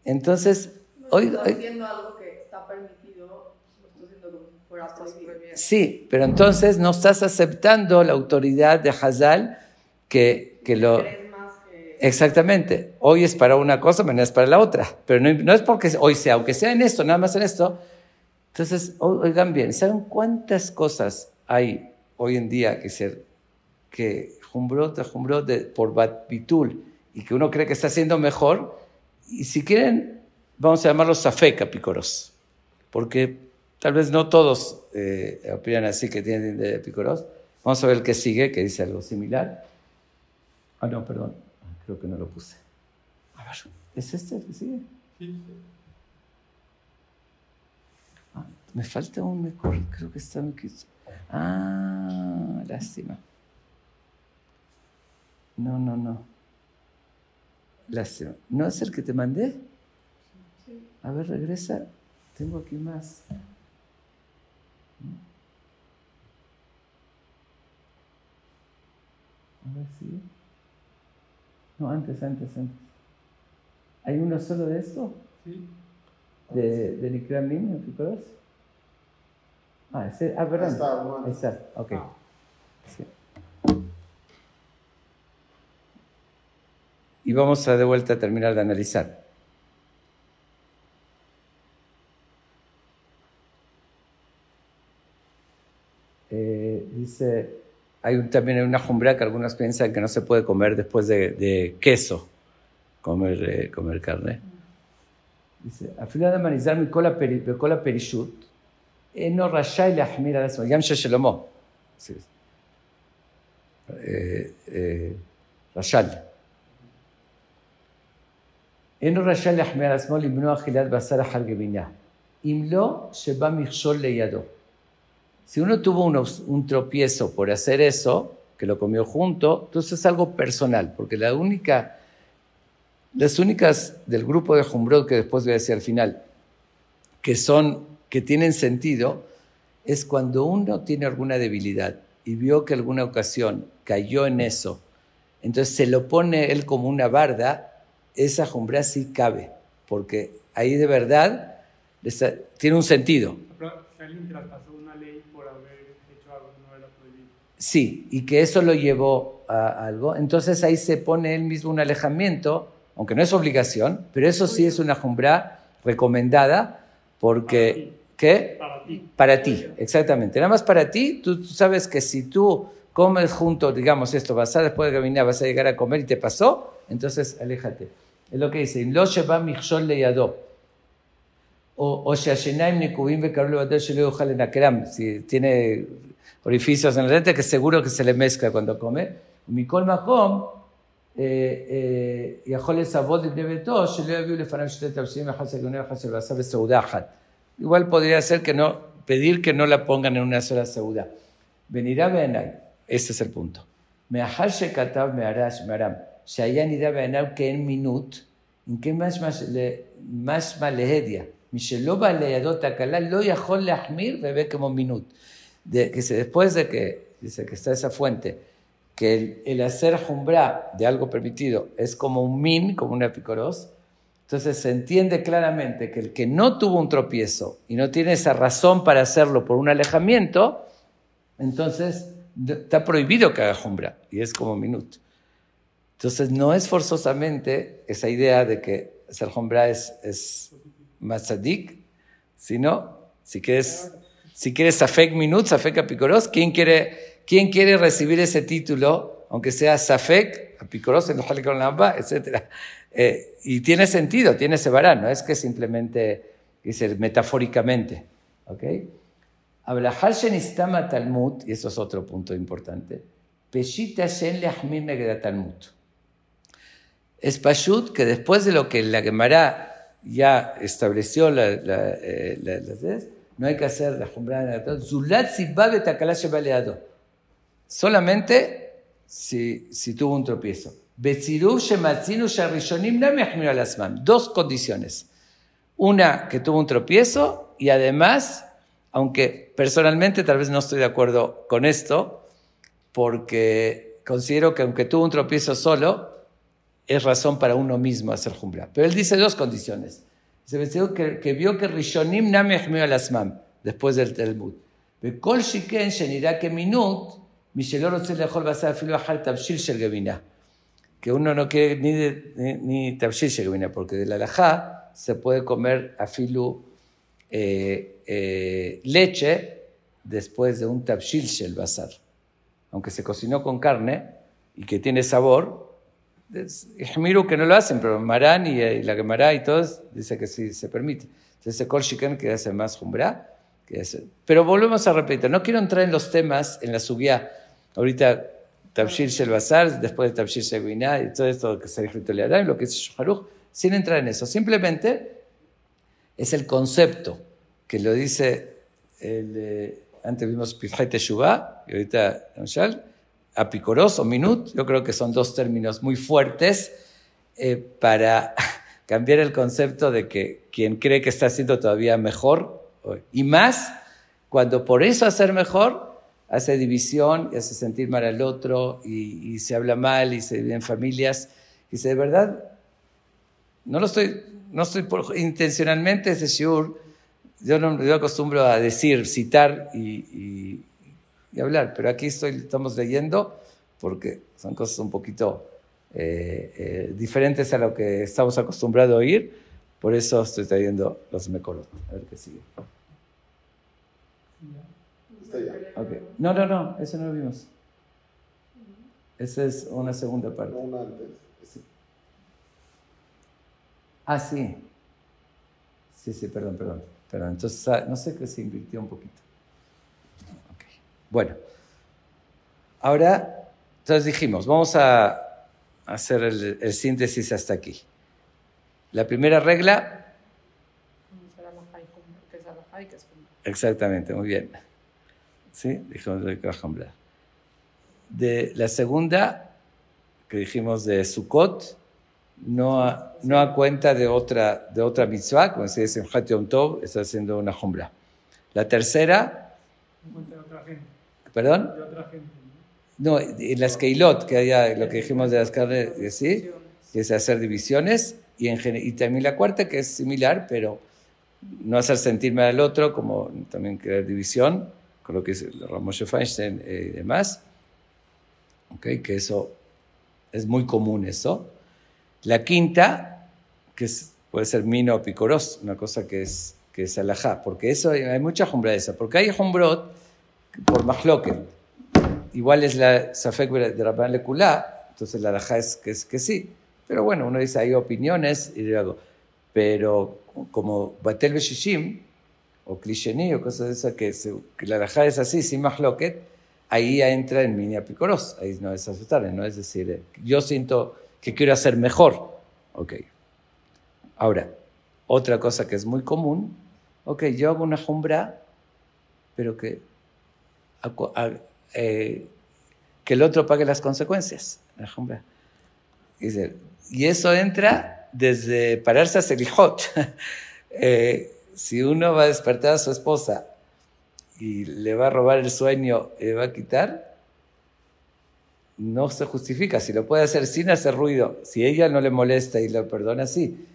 Entonces, hoy... Estás haciendo algo que está permitido, fuera prohibido. Sí, pero entonces no estás aceptando la autoridad de Hazal que, que lo... Exactamente. Hoy es para una cosa, mañana es para la otra. Pero no, no, es porque hoy sea, aunque sea en esto, nada más en esto. Entonces, oigan bien, ¿saben cuántas cosas hay hoy en día que ser que jumbrot, jumbrot de, por Bitul y que uno cree que está haciendo mejor? Y si quieren, vamos a llamarlos safeka picoros. Porque tal vez no todos eh, opinan así que tienen de picoros. Vamos a ver el que sigue, que dice algo similar. Ah, no, perdón. Creo que no lo puse. A ver, ¿es este el que sigue? Sí. Ah, me falta un mejor, creo que está aquí. Ah, lástima. No, no, no. Lástima. ¿No es el que te mandé? Sí. A ver, regresa. Tengo aquí más. A ver si. No, antes, antes, antes. ¿Hay uno solo de esto? Sí. ¿De, de Nikram Niño, te acuerdas? Ah, ese, ah, perdón. Está, Ahí está, ok. Ah. Y vamos a de vuelta a terminar de analizar. Eh, dice hay también una jumbra que algunos piensan que no se puede comer después de, queso, comer, eh, comer carne. Dice, afila de manizar mi cola, perishut, eno rashai lahmir al yam sheshelomo. Eh, eh, rashal. אינו רשאי להחמיר על עצמו למנוע אכילת בשר החל גבינה, אם לא שבא מכשול לידו. Si uno tuvo un tropiezo por hacer eso, que lo comió junto, entonces es algo personal, porque la única, las únicas del grupo de Jumbrod, que después voy a decir al final, que son, que tienen sentido, es cuando uno tiene alguna debilidad y vio que alguna ocasión cayó en eso, entonces se lo pone él como una barda, esa jumbra sí cabe, porque ahí de verdad tiene un sentido. Sí, y que eso lo llevó a algo. Entonces ahí se pone él mismo un alejamiento, aunque no es obligación, pero eso sí es una jumbra recomendada porque... ¿Qué? Para ti. Para ti, exactamente. Nada más para ti, tú, sabes que si tú comes junto, digamos esto, vas a después de caminar, vas a llegar a comer y te pasó, entonces aléjate. Es lo que dice, lo lleva michol leyado. O, o si tiene orificios en la diente que seguro que se le mezcla cuando come. Mikol Makom, יכול לסבות לבני ביתו שלא יביאו לפניו שתי תבשילים אחד של גאוני ואחד של בשר בסעודה אחת. Igual podría ser que no, pedir que no la pongan en una sola סעודה. ונראה בעיניי, este es el punto. מאחר שכתב מהרש, מהר"ם, שהיה נראה בעיניו כאין מינות, אם כן משמע להדיא, מי שלא בא לידו תקלה לא יכול להחמיר והווה כמו מינות de, que después de que, dice que está esa fuente, que el, hacer jumbra de algo permitido es como un min, como un epicoros, entonces se entiende claramente que el que no tuvo un tropiezo y no tiene esa razón para hacerlo por un alejamiento, entonces está prohibido que haga jumbra y es como minut. Entonces no es forzosamente esa idea de que hacer jumbra es, es más sino si quieres si quieres Safek Minut, Safek Apicoros, ¿quién quiere, ¿quién quiere recibir ese título, aunque sea Safek Apicoros con Lamba, etcétera? Eh, y tiene sentido, tiene ese varán, no es que simplemente, dice metafóricamente, ¿ok? Shenistama Talmud, y eso es otro punto importante, Peshita Shen Talmud. Es Pashut que después de lo que la Gemara ya estableció la, la, eh, la- no hay que hacer la Jumbrada de Zulat. Solamente si, si tuvo un tropiezo. Dos condiciones. Una, que tuvo un tropiezo y además, aunque personalmente tal vez no estoy de acuerdo con esto, porque considero que aunque tuvo un tropiezo solo, es razón para uno mismo hacer jumbra. Pero él dice dos condiciones. Dice Betziruv que, que vio que Rishonim Nam Yahmiru al Asmam, después del Talmud. וכל שכן שנראה כמינות, מי שלא רוצה לאכול בשר אפילו אחר תבשיל של גבינה. Que uno no quiere ni, de, ni, ni tabshil של גבינה, porque de la alajá se puede comer afilu eh, eh, leche después de un tabshil shel basar. Aunque se cocinó con carne y que tiene sabor, Ihmiru que no lo hacen, pero Marán y, y la Gemara y todos dice que sí se permite. Entonces, kol shiken que hace más hace- Pero volvemos a repetir, no quiero entrar en los temas, en la subía. Ahorita, Tabshir Shel Basar, después de Tabshir Shel y todo esto que se ha escrito en lo que es Shoharuch, sin entrar en eso. Simplemente es el concepto que lo dice, el, eh, antes vimos Pifhay Teshuvah, y ahorita Shal, apicoros o minut, yo creo que son dos términos muy fuertes eh, para cambiar el concepto de que quien cree que está haciendo todavía mejor, y más cuando por eso hacer mejor, hace división y hace sentir mal al otro, y, y se habla mal y se viven familias, y se de verdad, no lo estoy, no estoy por, intencionalmente ese shiur, yo no yo acostumbro a decir, citar y, y- y hablar, pero aquí estoy, estamos leyendo porque son cosas un poquito eh, eh, diferentes a lo que estamos acostumbrados a oír, por eso estoy trayendo los mekorot. A ver qué sigue. Está ya. Ok. No, no, no, eso no lo vimos. Esa es una segunda parte. Una antes. Ah, sí. Sí, sí, perdón, perdón. Perdón, entonces ah, no sé que se invirtió un poquito. Bueno, ahora, entonces dijimos, vamos a hacer el, el síntesis hasta aquí. La primera regla, exactamente, muy bien. ¿Sí? Dijimos de Krahambla. De la segunda, que dijimos de Sukkot, no a, no a cuenta de otra, de otra mitzvah, como se dice en Hat Yom Tov, está haciendo una jumbra. La tercera, Encuentra otra gente, perdón, de otra gente. no, en las Keilot, que haya lo que dijimos de las carnes, sí, que es hacer divisiones, y, en, y también la cuarta, que es similar, pero no hacer sentir mal al otro, como también crear división, con lo que dice Ramoshe Feinstein eh, y demás. Ok, que eso es muy común eso. La quinta, que es- puede ser mino o picoros, una cosa que es, que es alajá, porque eso hay, hay mucha jumbra de esa, porque hay jumbrot por mahloket, igual es la Safek de Rabban Lekulá, entonces la alajá es que, es que sí, pero bueno, uno dice, hay opiniones y luego, pero como Batel Beshishim, o Klisheni, o cosas de esas, que, se- que la alajá es así, sin mahloket, ahí ya entra en mini picoros, ahí no es aceptable, no es decir, eh, yo siento que quiero hacer mejor, ok. Ahora, otra cosa que es muy común, ok, yo hago una jumbra, pero que, eh, que el otro pague las consecuencias, y eso entra desde pararse a Selijot. Eh, si uno va a despertar a su esposa y le va a robar el sueño y le va a quitar, no se justifica. Si lo puede hacer sin hacer ruido, si ella no le molesta y lo perdona, sí.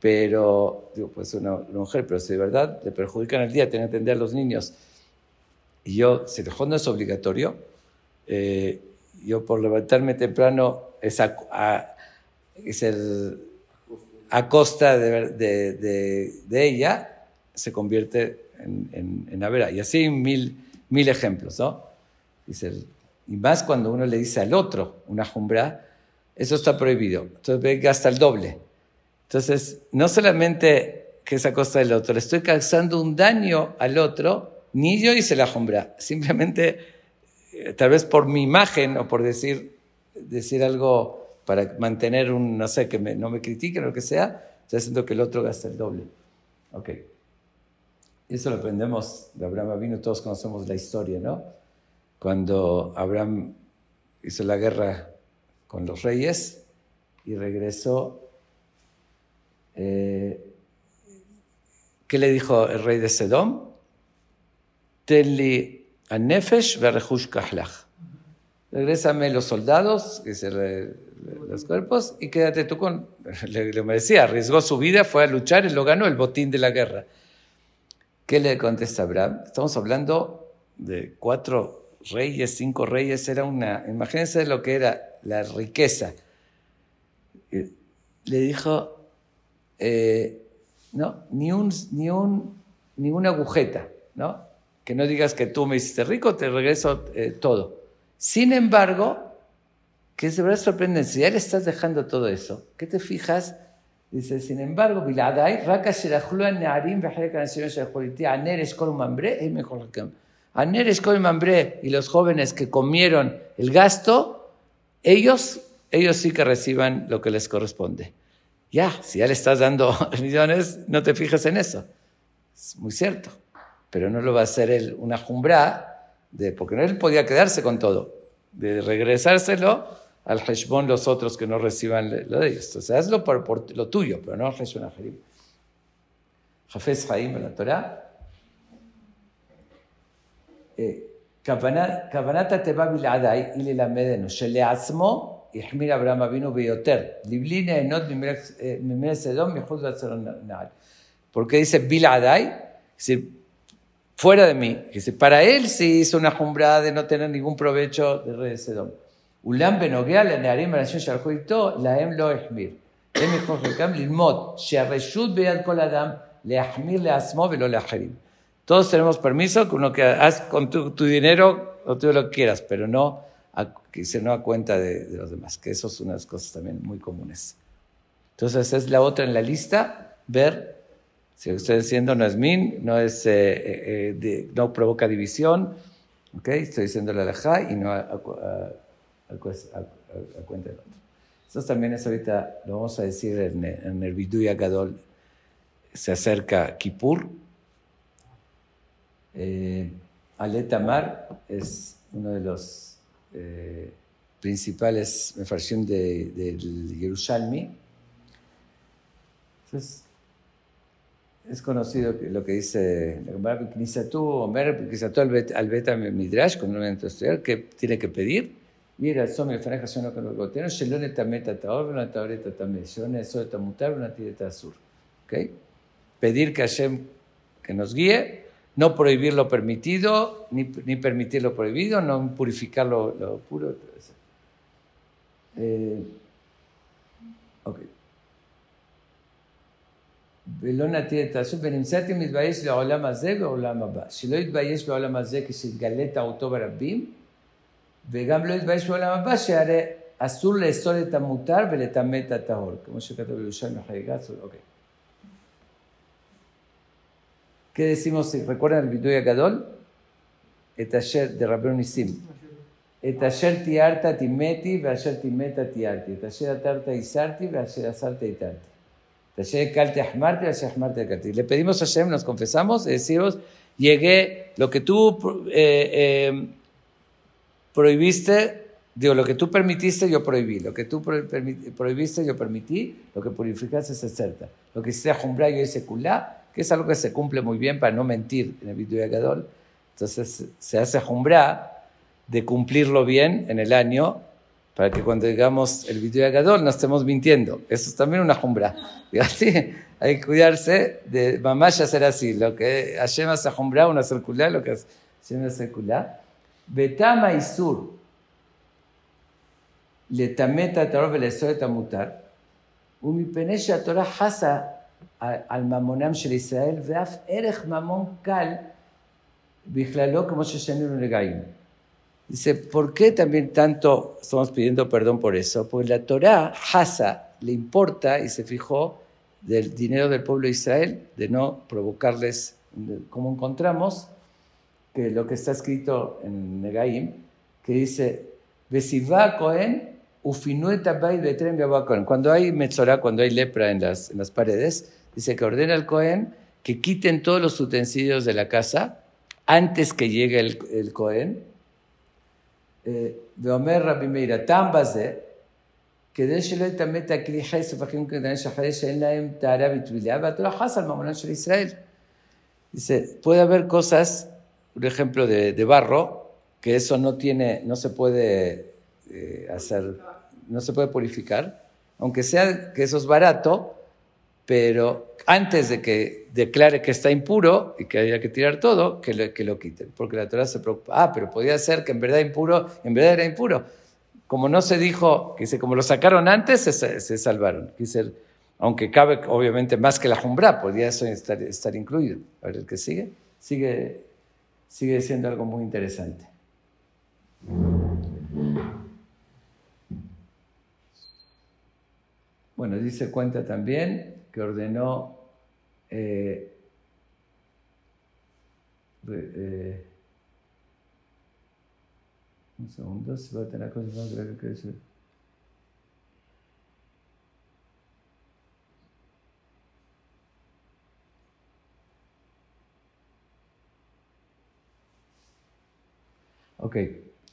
Pero, digo, pues una, una mujer, pero si de verdad le perjudican el día, tienen que atender a los niños. Y yo, el no es obligatorio, eh, yo por levantarme temprano es, a- es a costa de, de- ella, se convierte en, en, en avera. Y así mil, mil ejemplos, ¿no? Dice, y más cuando uno le dice al otro una jumbra, eso está prohibido. Entonces gasta el doble. Entonces, no solamente que es a costa del otro, le estoy causando un daño al otro ni yo hice la jumbra. Simplemente, eh, tal vez por mi imagen o por decir, decir algo para mantener un, no sé, que me- no me critiquen o lo que sea, estoy haciendo que el otro gaste el doble. Ok. Eso lo aprendemos de Abraham Avinu, todos conocemos la historia, ¿no? Cuando Abraham hizo la guerra con los reyes y regresó, eh, ¿qué le dijo el rey de Sedom? Tenli anefesh verehush kahlach. Regrésame los soldados, que se los cuerpos, y quédate tú con. Le, le merecía, arriesgó su vida, fue a luchar y lo ganó el botín de la guerra. ¿Qué le contesta Abraham? Estamos hablando de cuatro reyes, cinco reyes, era una. Imagínense lo que era la riqueza. Eh, Le dijo, eh, no, ni, un, ni, un, ni una agujeta, ¿no? que no digas que tú me hiciste rico, te regreso eh, todo. Sin embargo, que es de verdad sorprendente, si ya le estás dejando todo eso, ¿qué te fijas? Dice, sin embargo, y los jóvenes que comieron el gasto, ellos, ellos sí que reciban lo que les corresponde. Ya, si ya le estás dando millones, no te fijas en eso. Es muy cierto Pero no lo va a hacer él una jumbra, de, porque no él podía quedarse con todo, de regresárselo al Heshbon los otros que no reciban lo de ellos. Entonces, hazlo por, por lo tuyo, pero no al Heshbon Ajerim. Jafez Haim en la Torah. כוונת התיבה בלעדיי היא ללמדנו שלעצמו החמיר אברהם אבינו ביותר, לבלי ליהנות ממלך סדום מחוץ לצר נעל. Porque dice בלעדיי, fuera de mí. Dice, para él sí hizo una jumbrada de no tener ningún provecho de rey de Sedom. אולם בנוגע לנערים ואנשים שהלכו איתו, להם לא החמיר. הם יכלו חלקם ללמוד שהרשות ביד כל אדם להחמיר לעצמו ולא לאחרים. Todos tenemos permiso que uno que haz con tu, tu dinero o tú lo que quieras, pero no a, que se no a cuenta de, de, los demás, que eso es una de las cosas también muy comunes. Entonces es la otra en la lista, ver si estoy diciendo no es min, no es eh, eh, de, no provoca división, ¿ok? Estoy diciendo la alajá y no a, cuenta del otro. Eso también es ahorita, lo vamos a decir en, en el Viduya Gadol, se acerca Kippur, eh, Aletamar es uno de los eh, principales mefarshim del de, de Yerushalmi. Entonces, es conocido lo que dice Omer, al Bet, al Bet Midrash, con momento estudiar, que tiene que pedir. Mira, son mi faneja, yo no conozco el gotero, Shelon etameta taor, una taoreta también, Shelon eso etamutar, una azul. ¿Ok? Pedir que Hashem que nos guíe, no prohibir lo permitido, ni, ni permitir lo prohibido, no purificar lo, lo puro. Eh, ok. ולא נטיל את העשור, ונמצאתי מתבייש לעולם הזה ולעולם הבא. שלא יתבייש בעולם הזה כשיתגלה טעותו ברבים, וגם לא יתבייש בעולם הבא, שהרי אסור לאסור את המותר ולטמא את הטהור, כמו שכתוב בירושלים חגיגה, אוקיי. ¿Qué decimos? ¿Recuerdan el Biduya Gadol? Et asher de Rabbeinu Nisim. Et asher tiarta timeti, ve asher timeta tiarti. Et asher atarta isarti, ve asher asarta itarti. Le pedimos a Hashem, nos confesamos, y decimos, llegué, lo que tú eh, eh, prohibiste, digo, lo que tú permitiste, yo prohibí. Lo que tú prohibiste, yo permití. Lo que purificaste, se acerta. Lo que hiciste jumbra, yo hice kulá que es algo que se cumple muy bien para no mentir en el video de Gadol. Entonces se hace jumbra de cumplirlo bien en el año para que cuando digamos el video de Gadol no estemos mintiendo. Eso es también una jumbra. Y así hay que cuidarse de mamá ya ser así. Lo que Hashem hace jumbra, una circular, lo que Hashem hace circular. Betama y sur. לטמא tarov ולאסור את המותר, ומפני שהתורה חסה על ממונם של ישראל, ואף ערך ממון קל בכללו כמו ששנינו נגעים. Dice, ¿por qué también tanto estamos pidiendo perdón por eso? Porque la Torah, Hasa, le importa y se fijó del dinero del pueblo de Israel, de no provocarles, como encontramos que lo que está escrito en Negaim, que dice, Cohen. Cuando hay metzorá, cuando hay lepra en las, en las paredes, dice que ordena al Cohen que quiten todos los utensilios de la casa antes que llegue el, el Cohen. ואומר רבי מאיר, הטעם בזה, כדי שלא יטמא את הכלי חסף אחים כנראה שאחרי שאין להם טהרה וטבילה, והתורה חס על ממונו של ישראל. Dice, puede haber cosas, un ejemplo de, de barro, que eso no tiene, no se puede eh, hacer, no se puede purificar, aunque sea que eso es barato, pero antes de que declare que está impuro y que haya que tirar todo, que lo, que quiten. Porque la Torah se preocupa, ah, pero podía ser que en verdad impuro, en verdad era impuro. Como no se dijo, como lo sacaron antes, se, salvaron. Quise, aunque cabe obviamente más que la jumbra, podría eso estar, estar incluido. A ver, el que sigue, sigue, sigue siendo algo muy interesante. Bueno, dice cuenta también que ordenó eh, eh, un segundo, se va a tener cosas más que decir. Ok.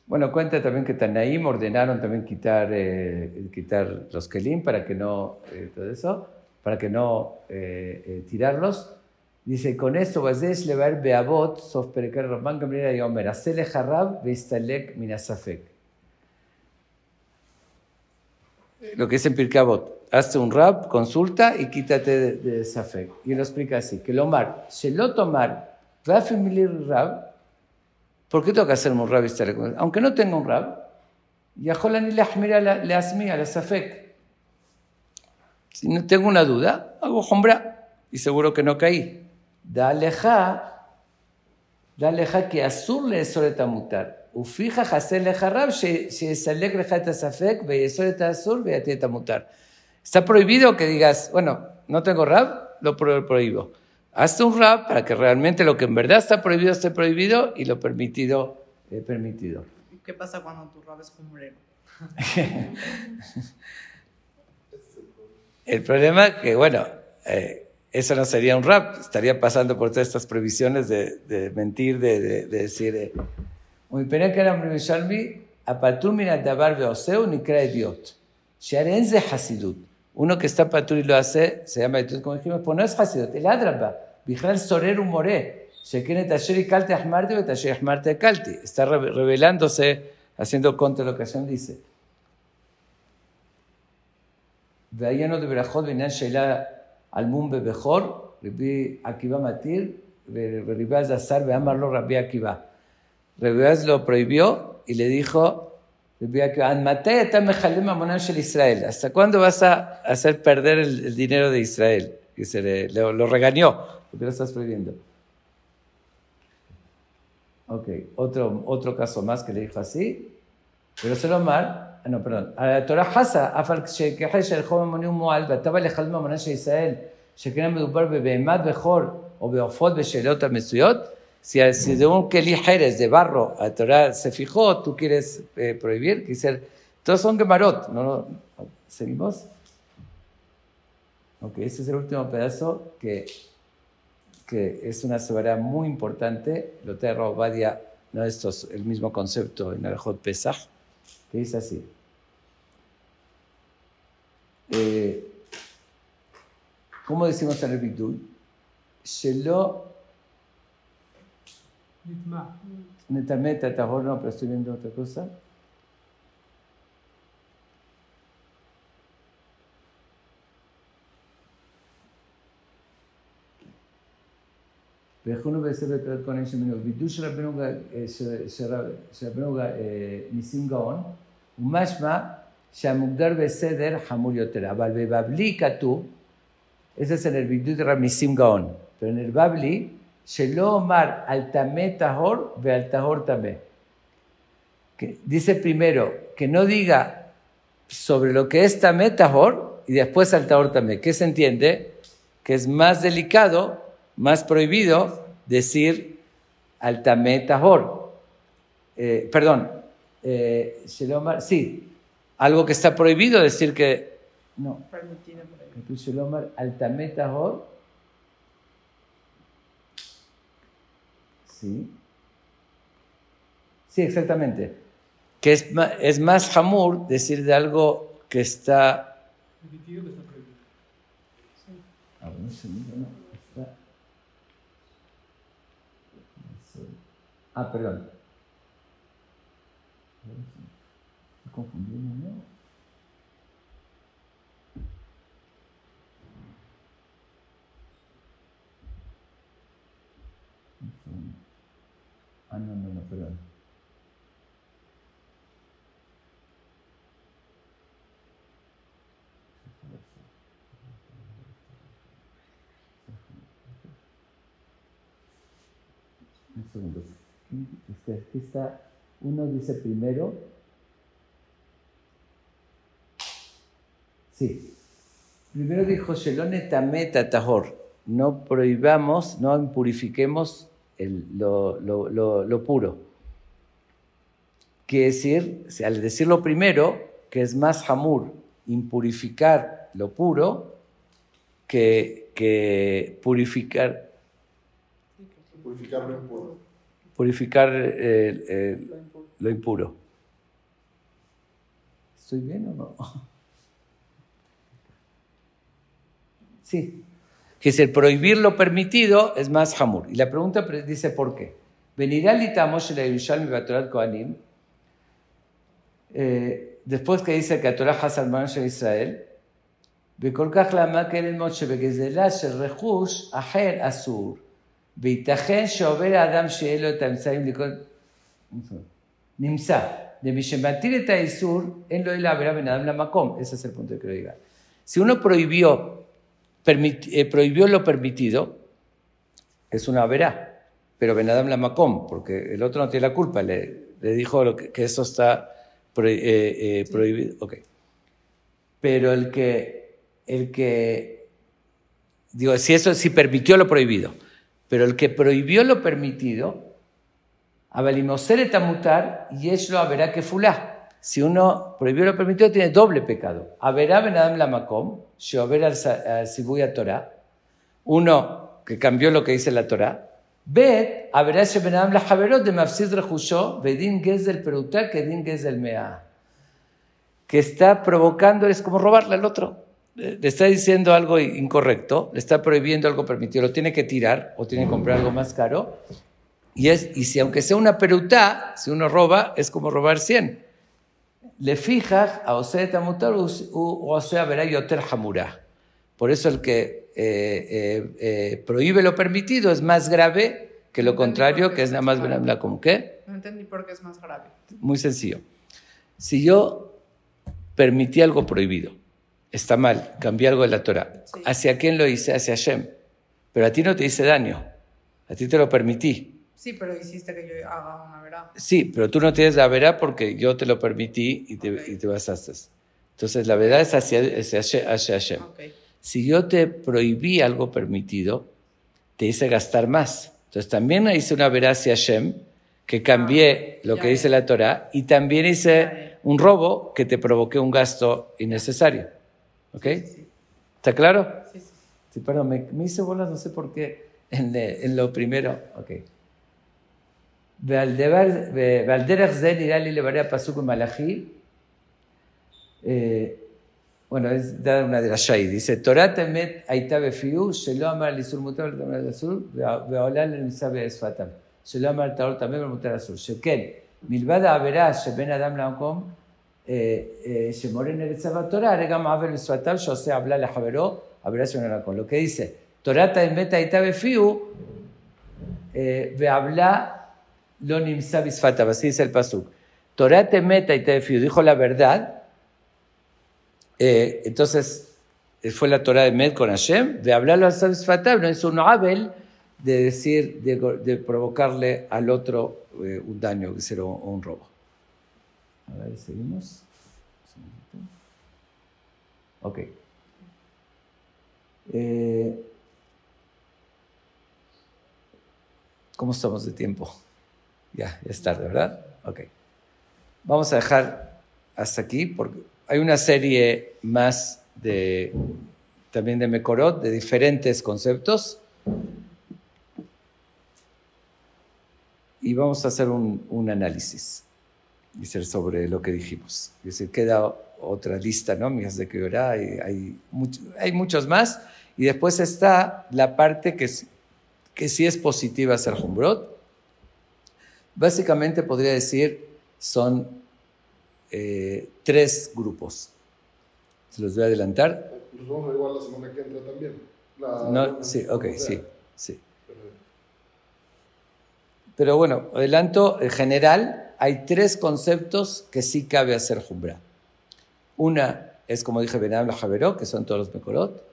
Bueno, cuenta también que Tanaim ordenaron también quitar, eh, quitar los kelim para que no, eh, todo eso, para que no eh, tirarlos. Dice, con esto, Bazesh le va a beabot, sof perekar Rabban Gamliel y Omer, hacele harab veistalek minasafek. Lo que es en Pirkabot, hazte un rab, consulta y quítate de, de safek. Y lo explica así, que el Omar, Shelot Omar, Rafimilir Rab, ¿Por qué tengo que hacerme un rab Aunque no tenga un rab, Yaholani le asmía, la safek. Si no tengo una duda, hago jombra y seguro que no caí. Daleja, daleja que azul le sobre mutar. Ufija hacer leja rab, se salek leja eta safek, sobre azul, ve a mutar. Está prohibido que digas, bueno, no tengo rab, lo prohíbo. Hazte un rap para que realmente lo que en verdad está prohibido esté prohibido y lo permitido eh, permitido. ¿Qué pasa cuando tu rap es cumbrero? El problema es que, bueno, eh, eso no sería un rap, estaría pasando por todas estas previsiones de, de mentir, de, de, de decir, eh, muy pena que era. Uno que está patur y lo hace, se llama como dijimos, pues no es hasidut, el adraba. Bijal Sorer Humoré. Shekene Tasher y Kalte Ahmarte o Tasher Ahmarte Kalte. Está revelándose, haciendo contra lo que Hashem dice. De ahí no de Berajot venían Sheila al Mumbe Bejor, Rabbi Akiva Matir, Rabbi Azazar, ve amarlo Rabbi Akiva. Rabbi Az lo prohibió y le dijo, Rabbi Akiva, an matei eta mechalem amonam shel Israel. ¿Hasta cuándo vas a hacer perder el, dinero de Israel? Y se le, lo regañó. ¿Por qué lo estás prohibiendo? Ok, otro, otro caso más que le dijo así. Pero se lo mal, no, perdón. A la Torah Hasa, afal שכחש el joven מוני ומועל, ואתה בא לאחד מהמונה של ישראל, שכן מדובר בבהמת בכור o בעופות בשאלות המצויות, si, si de un keli jerez de barro a Torah se fijó, tú quieres eh, prohibir, dice, todos son gemarot, ¿no? no ¿Seguimos? Ok, este es el último pedazo que que es una severa muy importante, lo trae Badia, no esto es el mismo concepto en el Hot Pesach, que dice así. Eh, ¿Cómo decimos en el Bidul? Shelo. Netamente, no, pero estoy viendo otra cosa. ויכולנו בעשר בפרק כהנים שמנו. וידוי של רבנו ניסים גאון, הוא משמע שהמוגדר בסדר חמור יותר. אבל בבבלי כתוב, ese es en el וידוי רב ניסים גאון, pero en el בבלי, שלא אומר על טמא טהור ועל טהור טמא. Dice primero, que no diga sobre lo que es tamé tahor y después al tahor tamé. ¿Qué se entiende? Que es más delicado más prohibido decir al tamé tahor. Eh, perdón, eh, Shelomar, sí, algo que está prohibido decir que, no, Permitido por ahí. Katu Shelomar al tamé tahor. Sí. Sí, exactamente. Que es, es más hamur decir de algo que está Permitido que está prohibido. A ver, un segundo, no. Está... Ah, perdón. Confundiendo, ¿no? Un segundo. Ah, no, no, no, perdón. Un segundo. Este, Aquí está, uno dice primero. Sí. Primero dijo Shelone Tameta Tahor. No prohibamos, no impurifiquemos el- lo, lo- lo- lo puro. Quiere decir, o sea, al decirlo primero, que es más hamur impurificar lo puro que, que purificar Purificar lo impuro purificar eh, eh, Lo impuro. lo impuro. ¿Estoy bien o no? Sí. Que es el prohibir lo permitido es más hamur. Y la pregunta pre- dice por qué. Venirá Litamosh la Yerushalmi Batorat Kohanim. eh, después que dice que Torah Hasan Manosh de Israel, וכל כך למה כן ללמוד שבגזלה של רכוש אחר אסור, וייתכן שעובר האדם שיהיה לו את האמצעים לקרוא... נמצא, למי שמטיל את האיסור, אין לו אלא עבירה בין אדם למקום. Ese es el punto que quiero llegar. Si uno prohibió, permit- eh, prohibió lo permitido, es una verá, pero Ben Adam la Macom, porque el otro no tiene la culpa, le, le dijo lo que, que eso está pro- eh, eh, prohibido. Ok. Pero el que, el que, digo, si eso si permitió lo prohibido, pero el que prohibió lo permitido, Abalimoser etamutar y lo haberá que fulá. Si uno prohibió lo permitido, tiene doble pecado. Haberá ben adam la makom, sheober al Torah. Uno que cambió lo que dice la Torah. Bet, haberá ben adam la javerot de mafsid rejusho, bedin gezel peruta, que din gezel mea. Que está provocando, es como robarle al otro. Le está diciendo algo incorrecto, le está prohibiendo algo permitido, lo tiene que tirar o tiene que comprar algo más caro. Y, es, y si aunque sea una perutá, si uno roba, es como robar 100. Le fijas a Osea Tamutar o Osea verá Yoter Hamura. Por eso el que eh, eh, eh, prohíbe lo permitido es más grave que lo contrario, que es nada más verá como que. No entendí por qué es más grave. Muy sencillo. Si yo permití algo prohibido, está mal, cambié algo de la Torah. Sí. ¿Hacia quién lo hice? Hacia Hashem. Pero a ti no te hice daño. A ti te lo permití. Sí, pero hiciste que yo haga una verdad. Sí, pero tú no tienes la verdad porque yo te lo permití y te, Ok. y te basaste. Entonces la verdad es hacia, hacia, Hashem. Si yo te prohibí algo permitido, te hice gastar más. Entonces también hice una verdad hacia Hashem, que cambié lo ya, que ya. dice la Torah, y también hice un robo que te provoqué un gasto innecesario. ¿Ok? Sí, sí. ¿Está claro? Sí, sí. sí perdón, me, me, hice bolas, no sé por qué, en, en lo primero. Ok. Eh, eh, bueno, es dar una de las Shai. Dice, Torah temet aitabe fiu, shelo amar lisur mutar tamar azul, veolal el misabe esfatam. Shelo amar al taor tamem el mutar azul. Shekel, milvada avera sheben adam laokom, eh, eh, Shemoren Eretzava Torah, Regam Abel ah, Suatal, Yose habla la Javeró, habla con Lo que dice, Torata en Beta Itabe Fiu, eh, ve habla lo nimsa bisfatav, así dice el pasuk. Torah te meta y te fiu, dijo la verdad. Eh, entonces, fue la Torah de Med con Hashem, de hablarlo al bisfatav, no es un abel de decir, de, de provocarle al otro eh, un daño, que será un robo. A ver, seguimos. Ok. Eh, ¿Cómo estamos de tiempo? Ya, ya es tarde, ¿verdad? Ok. Vamos a dejar hasta aquí porque hay una serie más de también de Mekorot, de diferentes conceptos. Y vamos a hacer un análisis sobre lo que dijimos. Es decir, queda otra lista, ¿no? Mías de que hay, hay, hay muchos más. Y después está la parte que, que sí es positiva hacer Humbrot. Básicamente podría decir son eh, tres grupos. Se los voy a adelantar. Los vamos a ver igual la semana que entra también. no, sí, ok, sí, sí. Pero bueno, adelanto, en general hay tres conceptos que sí cabe hacer Jumbra. Una es, como dije, Benam Javeró, que son todos los Mekorot.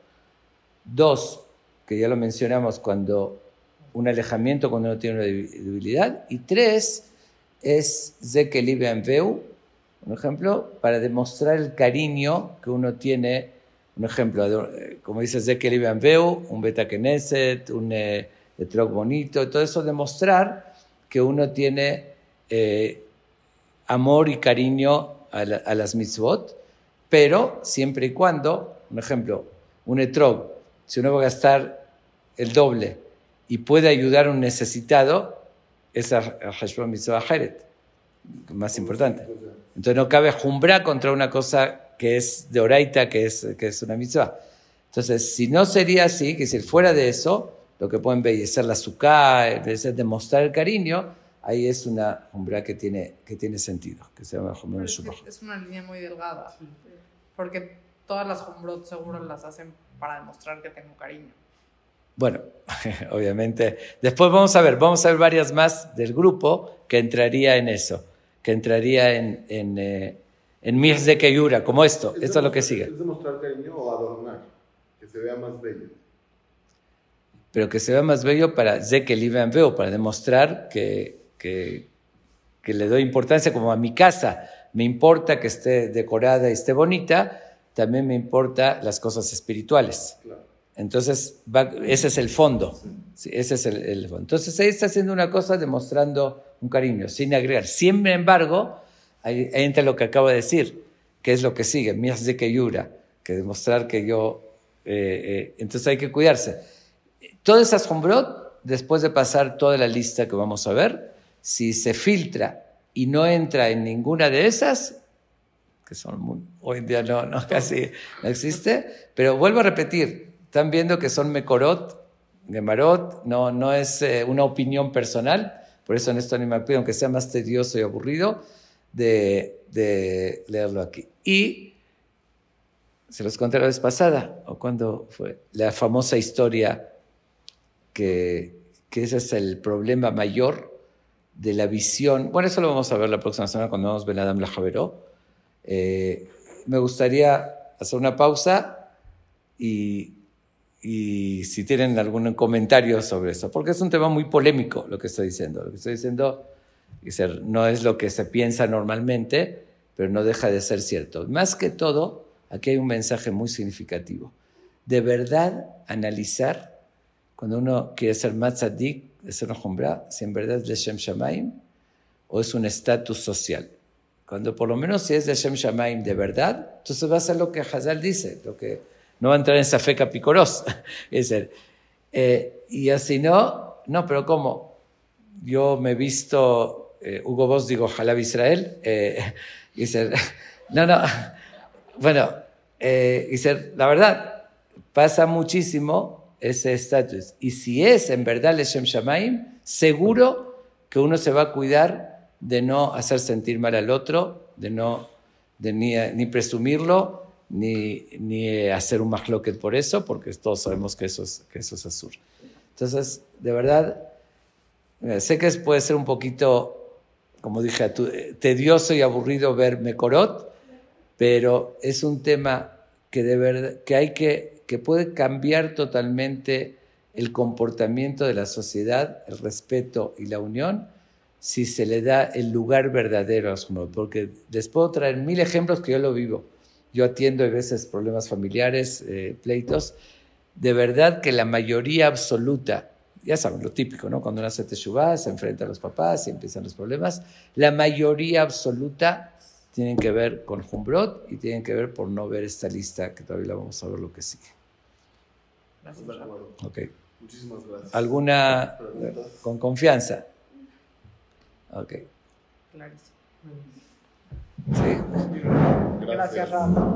Dos, que ya lo mencionamos, cuando un alejamiento cuando uno tiene una debilidad. Y tres, es Zekelibe Veu, un ejemplo, para demostrar el cariño que uno tiene, un ejemplo, como dice Zekelibe Veu, un Beta Knesset, un eh, bonito, todo eso demostrar que uno tiene eh, amor y cariño a, las mitzvot, pero siempre y cuando, un ejemplo, un etrog, si uno va a gastar el doble y puede ayudar a un necesitado, es a Hashbon Mitzvah Heret, más importante. Entonces no cabe jumbra contra una cosa que es de oraita, que es, que es una mitzvah. Entonces, si no sería así, que si fuera de eso, lo que pueden embellecer la azúcar, demostrar el cariño, ahí es una jumbra que tiene, que tiene sentido, que se llama es, es una línea muy delgada, porque todas las jumbrot seguro las hacen para demostrar que tengo cariño. Bueno, obviamente. Después vamos a ver, vamos a ver varias más del grupo que entraría en eso, que entraría en, en, eh, en Mies de Keyura, como esto. esto es lo que sigue. ¿Es demostrar cariño o adornar? Que se vea más bello. Pero que se vea más bello para Zeke Veo, para demostrar que, que, que le doy importancia como a mi casa. Me importa que esté decorada y esté bonita, también me importa las cosas espirituales. Entonces, ese es el fondo. ese es el, fondo. Entonces, ahí está haciendo una cosa demostrando un cariño, sin agregar. Sin embargo, ahí, entra lo que acabo de decir, que es lo que sigue, mías de que yura, que demostrar que yo... Eh, eh, entonces hay que cuidarse. Todas esas hombrot, después de pasar toda la lista que vamos a ver, si se filtra y no entra en ninguna de esas, que son hoy en día no, no, casi no existe, pero vuelvo a repetir, están viendo que son Mekorot, Gemarot, no, no es eh, una opinión personal, por eso en esto ni me pido, aunque sea más tedioso y aburrido, de, de leerlo aquí. Y se los conté la vez pasada, o cuando fue, la famosa historia que, que ese es el problema mayor de la visión. Bueno, eso lo vamos a ver la próxima semana cuando vamos a ver Adam la Javeró. Eh, me gustaría hacer una pausa y, y, si tienen algún comentario sobre eso, porque es un tema muy polémico lo que estoy diciendo. Lo que estoy diciendo no es lo que se piensa normalmente, pero no deja de ser cierto. Más que todo, aquí hay un mensaje muy significativo. De verdad, analizar, cuando uno quiere ser matzadik, es una jumbra, si en verdad es de Shem Shamaim o es un estatus social. Cuando por lo menos si es de Shem Shamaim de verdad, entonces va a ser lo que Hazal dice, lo que no va a entrar en esa fe capicoros. es eh, y así no, no, pero ¿cómo? Yo me he visto, eh, Hugo Boss digo, Jalab Israel, eh, dice, no, no, bueno, eh, dice, la verdad, pasa muchísimo ese estatus. Y si es en verdad Leshem Shamaim, seguro que uno se va a cuidar de no hacer sentir mal al otro, de no de ni, ni, presumirlo, ni, ni hacer un mahloket por eso, porque todos sabemos que eso es, que eso es azul. Entonces, de verdad, sé que puede ser un poquito, como dije, tedioso y aburrido ver Mekorot, pero es un tema que, de verdad, que hay que que puede cambiar totalmente el comportamiento de la sociedad, el respeto y la unión, si se le da el lugar verdadero a su Porque les puedo traer mil ejemplos que yo lo vivo. Yo atiendo a veces problemas familiares, eh, pleitos. De verdad que la mayoría absoluta, ya saben, lo típico, ¿no? Cuando uno hace teshuva, se enfrenta a los papás y empiezan los problemas. La mayoría absoluta tienen que ver con Humbrot y tienen que ver por no ver esta lista, que todavía la vamos a ver lo que sigue. Gracias, okay. Muchísimas gracias. ¿Alguna ¿Preguntas? con confianza? Ok. Clarísimo. Sí. Gracias, gracias Rafa.